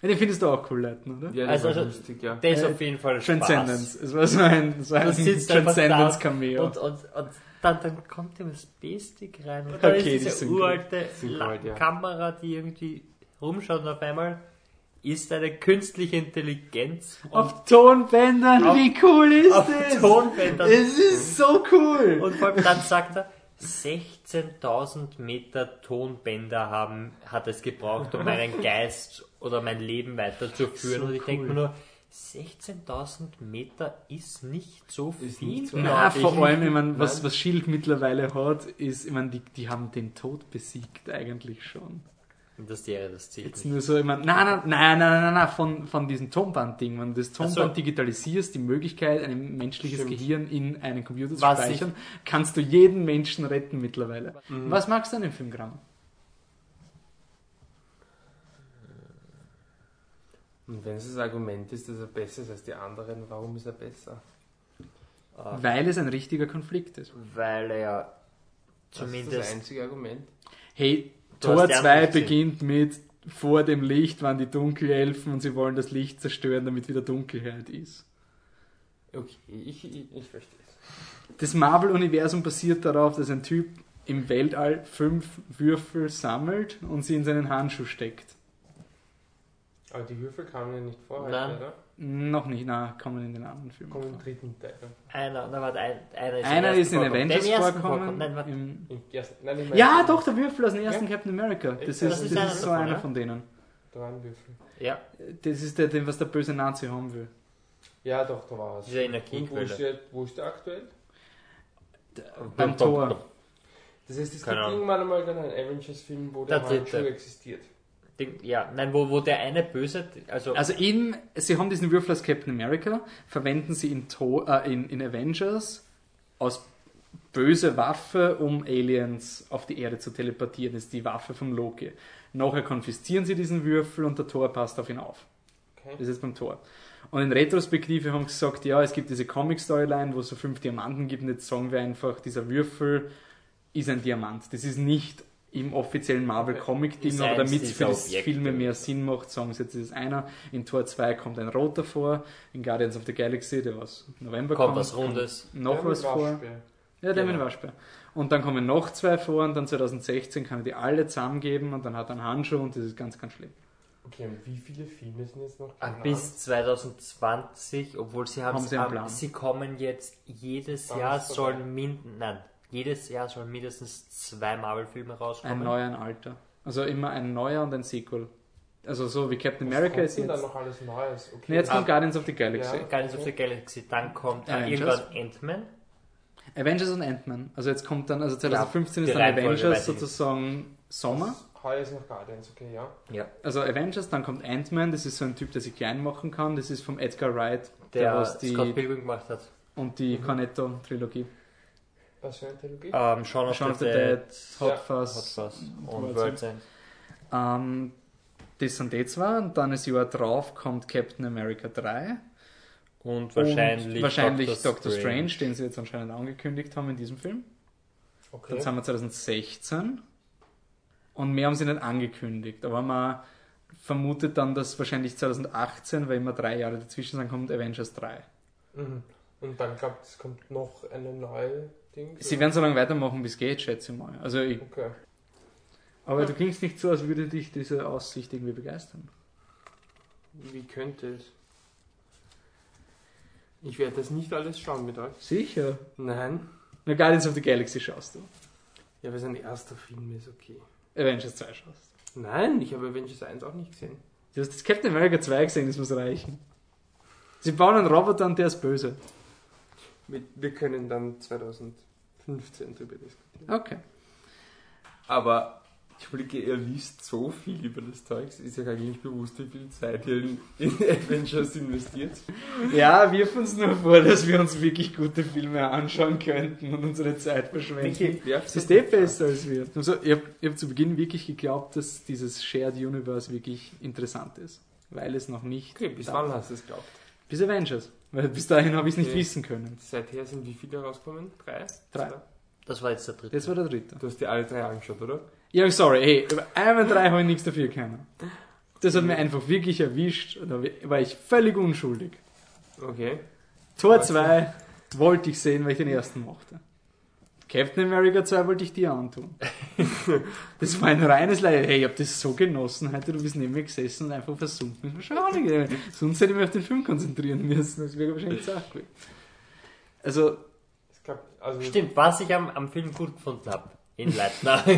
Ja, Den findest du auch cool, Leuten, oder? Ja, das Also- also- lustig, ja. Der ist Äh, auf jeden Fall Transcendence. Spaß. Es war so ein, so ein Du Transcendence-Cameo. Und, und, und dann, dann kommt der USB-Stick rein und Okay, dann die ist diese gut. uralte gut, ja. Kamera, die irgendwie rumschaut und auf einmal ist eine künstliche Intelligenz Auf Tonbändern, Auf- wie cool ist auf das? Tonbändern. Es ist so cool. Und vor allem dann sagt er, 16.000 Meter Tonbänder haben, hat es gebraucht, um meinen Geist oder mein Leben weiterzuführen. So und ich denke cool. mir nur, 16.000 Meter ist nicht so Ist viel. nicht so- Na, vor ich. allem, ich mein, was, was Shield mittlerweile hat, ist, ich mein, die, die haben den Tod besiegt eigentlich schon. Und das Serie, das zählt Jetzt nicht. nur so, ich mein, nein, nein, nein, nein, nein, nein, von, von diesem Tonband-Ding. Wenn du das Tonband so. digitalisierst, die Möglichkeit, ein menschliches Stimmt. Gehirn in einen Computer zu Was speichern, kannst du jeden Menschen retten mittlerweile. Mhm. Was magst du an dem Film, Gramm? Und wenn es das Argument ist, dass er besser ist als die anderen, warum ist er besser? Ah, Weil es ein richtiger Konflikt ist. Weil er Das ist das zumindest einzige Argument. Hey, Tor hast die 2 andere gesehen. beginnt mit vor dem Licht waren die Dunkelelfen und sie wollen das Licht zerstören, damit wieder Dunkelheit ist. Okay, ich, ich, ich verstehe es. Das Marvel-Universum basiert darauf, dass ein Typ im Weltall fünf Würfel sammelt und sie in seinen Handschuh steckt. Aber die Würfel kamen ja nicht vor, Nein. oder? Noch nicht, na, kommen in den anderen Filmen. Kommen im vor. dritten Teil. einer, na, warte, ein, einer ist Einer im ist in vorkommen. Avengers vorkommen. vorkommen. Nein, warte. im- Im ersten, nein, ich Ja, doch, der Würfel aus dem ersten Ja. Captain America. Das Das ist, ist das ist, einer so davon, einer ja. von denen. Da waren Würfel. Ja, Das ist der, den, was der böse Nazi haben will. Ja, doch, da war was. Dieser Und wo Energiequelle. ist, der, wo ist der aktuell? Beim Tor. Das heißt, es gibt irgendwann einmal dann einen Avengers-Film, wo der, Der Handschuh dritte. existiert. Den, ja, nein, wo, wo der eine Böse, also, Also in, sie haben diesen Würfel aus Captain America, verwenden sie in, to äh, in, in Avengers als böse Waffe, um Aliens auf die Erde zu teleportieren. Das ist die Waffe von Loki. Nachher konfiszieren sie diesen Würfel und der Tor passt auf ihn auf. Okay. Das ist jetzt beim Tor. Und in Retrospektive haben sie gesagt, ja, es gibt diese Comic-Storyline, wo es so fünf Diamanten gibt und jetzt sagen wir einfach, dieser Würfel ist ein Diamant. Das ist nicht im offiziellen Marvel-Comic-Ding, Ist aber eins damit es für die. Filme mehr Sinn macht, sagen sie jetzt, das ist einer. In Tor 2 kommt ein roter vor, in Guardians of the Galaxy, der was im November kommt kommt, was Rundes. noch was vor. Ja, der Genau. mit dem Waschbär. Und dann kommen noch zwei vor und dann 2016 kann er die alle zusammengeben und dann hat er einen Handschuh und das ist ganz, ganz schlimm. Okay, und wie viele Filme sind jetzt noch Ah, geplant? Bis 2020, obwohl sie haben, Haben sie einen Plan? sie kommen jetzt jedes Jahr sollen mind, nein, jedes Jahr sollen mindestens zwei Marvel-Filme Ein rauskommen. neuer, ein alter. Also immer ein neuer und ein Sequel. Also so wie Captain Was America kommt ist jetzt. da noch alles Neues? Okay. Nee, jetzt kommt Ah. Guardians of the Galaxy. Ja. Guardians of the Galaxy, dann kommt Avengers. irgendwann Ant-Man. Avengers und Ant-Man. Also jetzt kommt dann, also 2015 die ist dann Avengers sozusagen Sommer. Heuer ist noch Guardians, okay, ja. Ja. Also Avengers, dann kommt Ant-Man, das ist so ein Typ, der sich klein machen kann. Das ist vom Edgar Wright, der, Der was die Scott Pilgrim gemacht hat. und die Mhm. Cornetto-Trilogie. Was für eine Trilogie? Ähm, Shaun of Shaun the, of the Dead, Dead, Hot Ja. Fuzz. Hot Fuzz und World's World's End. Ähm, das sind die zwei. Und dann ein Jahr drauf kommt Captain America 3. Und wahrscheinlich, und wahrscheinlich Doctor, Doctor, Strange. den sie jetzt anscheinend angekündigt haben in diesem Film. Okay. Dann sind wir 2016. Und mehr haben sie nicht angekündigt. Aber man vermutet dann, dass wahrscheinlich 2018, weil immer drei Jahre dazwischen sind, kommt Avengers 3. Mhm. Und dann glaubt es kommt noch eine neue Ding. Sie werden so lange weitermachen, bis geht, schätze ich mal. Also ich, Okay. aber du klingst nicht so, als würde dich diese Aussicht irgendwie begeistern. Wie könnte es? Ich werde das nicht alles schauen mit euch. Sicher. Nein. Na, Guardians of the Galaxy schaust du. Ja, weil sein erster Film ist okay. Avengers 2 schaust. Nein, ich habe Avengers 1 auch nicht gesehen. Du hast das Captain America 2 gesehen, das muss reichen. Sie bauen einen Roboter und der ist böse. Wir, können dann 2015 drüber diskutieren. Okay. Aber ich blicke, ihr liest so viel über das Zeug. Ist ja eigentlich bewusst, wie viel Zeit ihr in, in Avengers investiert. Ja, wirf uns nur vor, dass wir uns wirklich gute Filme anschauen könnten und unsere Zeit verschwenden. Werft Es ist eh besser als wir. Also, ich habe hab zu Beginn wirklich geglaubt, dass dieses Shared Universe wirklich interessant ist. Weil es noch nicht. Okay, bis wann hast du es geglaubt? Bis Avengers. Weil bis dahin habe ich es nicht Okay. wissen können. Seither sind wie viele rausgekommen? Drei? Drei. Das war jetzt der dritte. Das war der dritte. Du hast dir alle drei angeschaut, oder? Ja, sorry, hey, über einmal drei habe ich nichts dafür können. Das hat mir einfach wirklich erwischt. und Da war ich völlig unschuldig. Okay. Tor 2 wollte ich sehen, weil ich den ersten mochte. Captain America 2 wollte ich dir antun. Das war ein reines Leid. Hey, ich habe das so genossen heute. Du bist neben mir gesessen und einfach versunken. Das war schade. ey. Sonst hätte ich mich auf den Film konzentrieren müssen. Das wäre wahrscheinlich Sache gewesen. Also, also Stimmt, was ich am, am Film gut gefunden habe. In Leitner.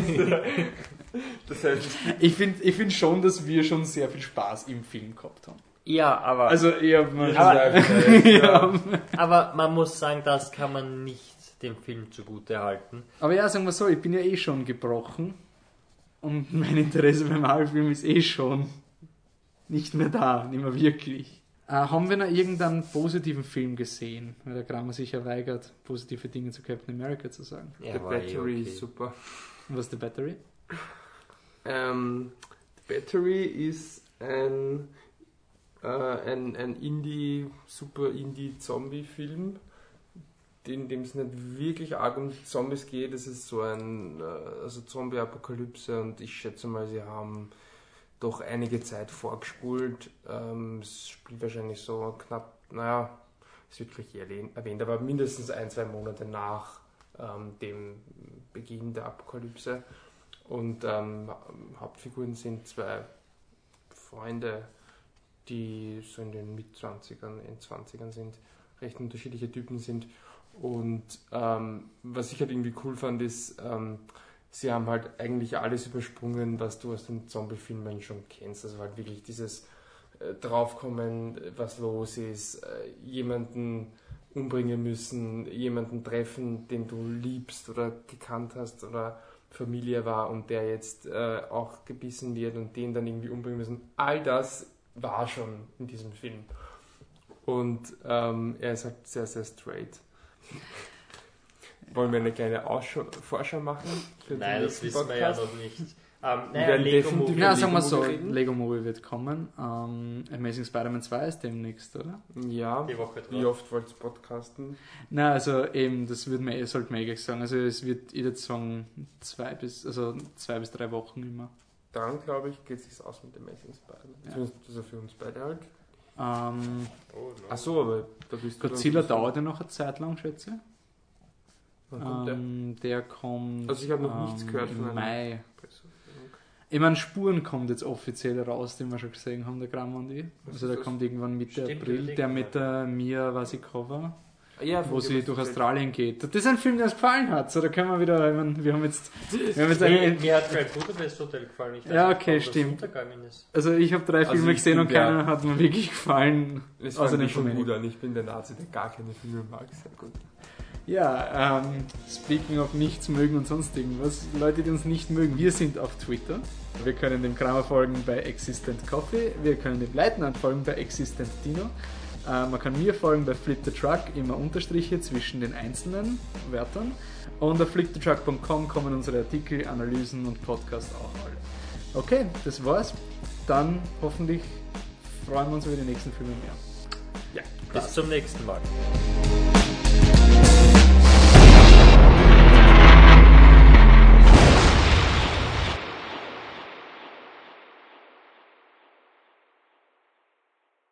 Das heißt, ich finde ich find schon, dass wir schon sehr viel Spaß im Film gehabt haben. ja, aber, Also, eher mal Aber- ja. aber man muss sagen, das kann man nicht dem Film zugute halten. Aber ja, sagen wir so, ich bin ja eh schon gebrochen. Und mein Interesse beim Marvel-Film ist eh schon nicht mehr da, nicht mehr wirklich. Äh, haben wir noch irgendeinen positiven Film gesehen? Weil der Kramer sich ja weigert, positive Dinge zu Captain America zu sagen. Ja, The eh Battery okay. ist super. Und was ist die Battery? Ähm, The Battery ist ein, äh, ein, ein Indie, super Indie-Zombie-Film, in dem es nicht wirklich arg um Zombies geht. Es ist so ein äh, also Zombie-Apokalypse und ich schätze mal, sie haben doch einige Zeit vorgespult. Ähm, es spielt wahrscheinlich so knapp, naja, es wird gleich erwähnt, aber mindestens ein, zwei Monate nach ähm, dem Beginn der Apokalypse. Und ähm, Hauptfiguren sind zwei Freunde, die so in den Mitzwanzigern, Endzwanzigern sind, recht unterschiedliche Typen sind. Und ähm, was ich halt irgendwie cool fand, ist, ähm, sie haben halt eigentlich alles übersprungen, was du aus den Zombie-Filmen schon kennst. Also halt wirklich dieses äh, Draufkommen, was los ist, äh, jemanden umbringen müssen, jemanden treffen, den du liebst oder gekannt hast oder Familie war und der jetzt äh, auch gebissen wird und den dann irgendwie umbringen müssen. All das war schon in diesem Film. Und ähm, er ist halt sehr, sehr straight. Wollen wir eine kleine Ausschau Vorschau machen? für den Nein, das wissen wir ja Podcast? noch nicht. Ähm, Wir naja, Lego Movie. Ja, sagen wir so, reden? Lego Movie wird kommen. Ähm, Amazing Spider-Man 2 ist demnächst, oder? Ja, Die Woche wie drauf. oft wollt ihr podcasten? Na, also eben, das würde man, sollte man eh gleich sagen. Also es wird, ich würde sagen, zwei bis, also zwei bis drei Wochen immer. Dann, glaube ich, geht es sich aus mit Amazing Spider-Man. Ja. Also für uns beide halt. Ähm, Oh, no. Achso, aber da bist du. Godzilla dauert ja noch eine Zeit lang, schätze ich. Wann kommt der? Ähm, der kommt Also ich habe noch nichts ähm, gehört von einem- Mai. Ich meine, Spuren kommt jetzt offiziell raus, den wir schon gesehen haben, der Gramm und ich. Was Also der kommt irgendwann Mitte Stimmt, April, der mit der Mia Wasikova. Ja, wo sie durch Australien geht. Das ist ein Film, der uns gefallen hat. So, da können wir wieder, ich meine, wir haben jetzt, wir haben jetzt Mir, eine, mir hat Grand Budapest Hotel gefallen. Ich weiß Ja, okay, das stimmt. also ich habe drei Also Filme gesehen bin und der- keiner hat mir wirklich gefallen. Es Außer den schon gut an. Ich bin der Nazi, der gar keine Filme mag. Sehr gut. Ja, ähm, speaking of nichts mögen und sonst irgendwas, Leute, die uns nicht mögen, wir sind auf Twitter. Wir können dem Kramer folgen bei Existent Coffee, wir können dem Leitnant folgen bei Existent Dino. Äh, man kann mir folgen bei Flip the Truck, immer Unterstriche zwischen den einzelnen Wörtern. Und auf flipthetruck.com kommen unsere Artikel, Analysen und Podcasts auch alle. Okay, das war's. Dann hoffentlich freuen wir uns über die nächsten Filme mehr. Bis zum nächsten Mal.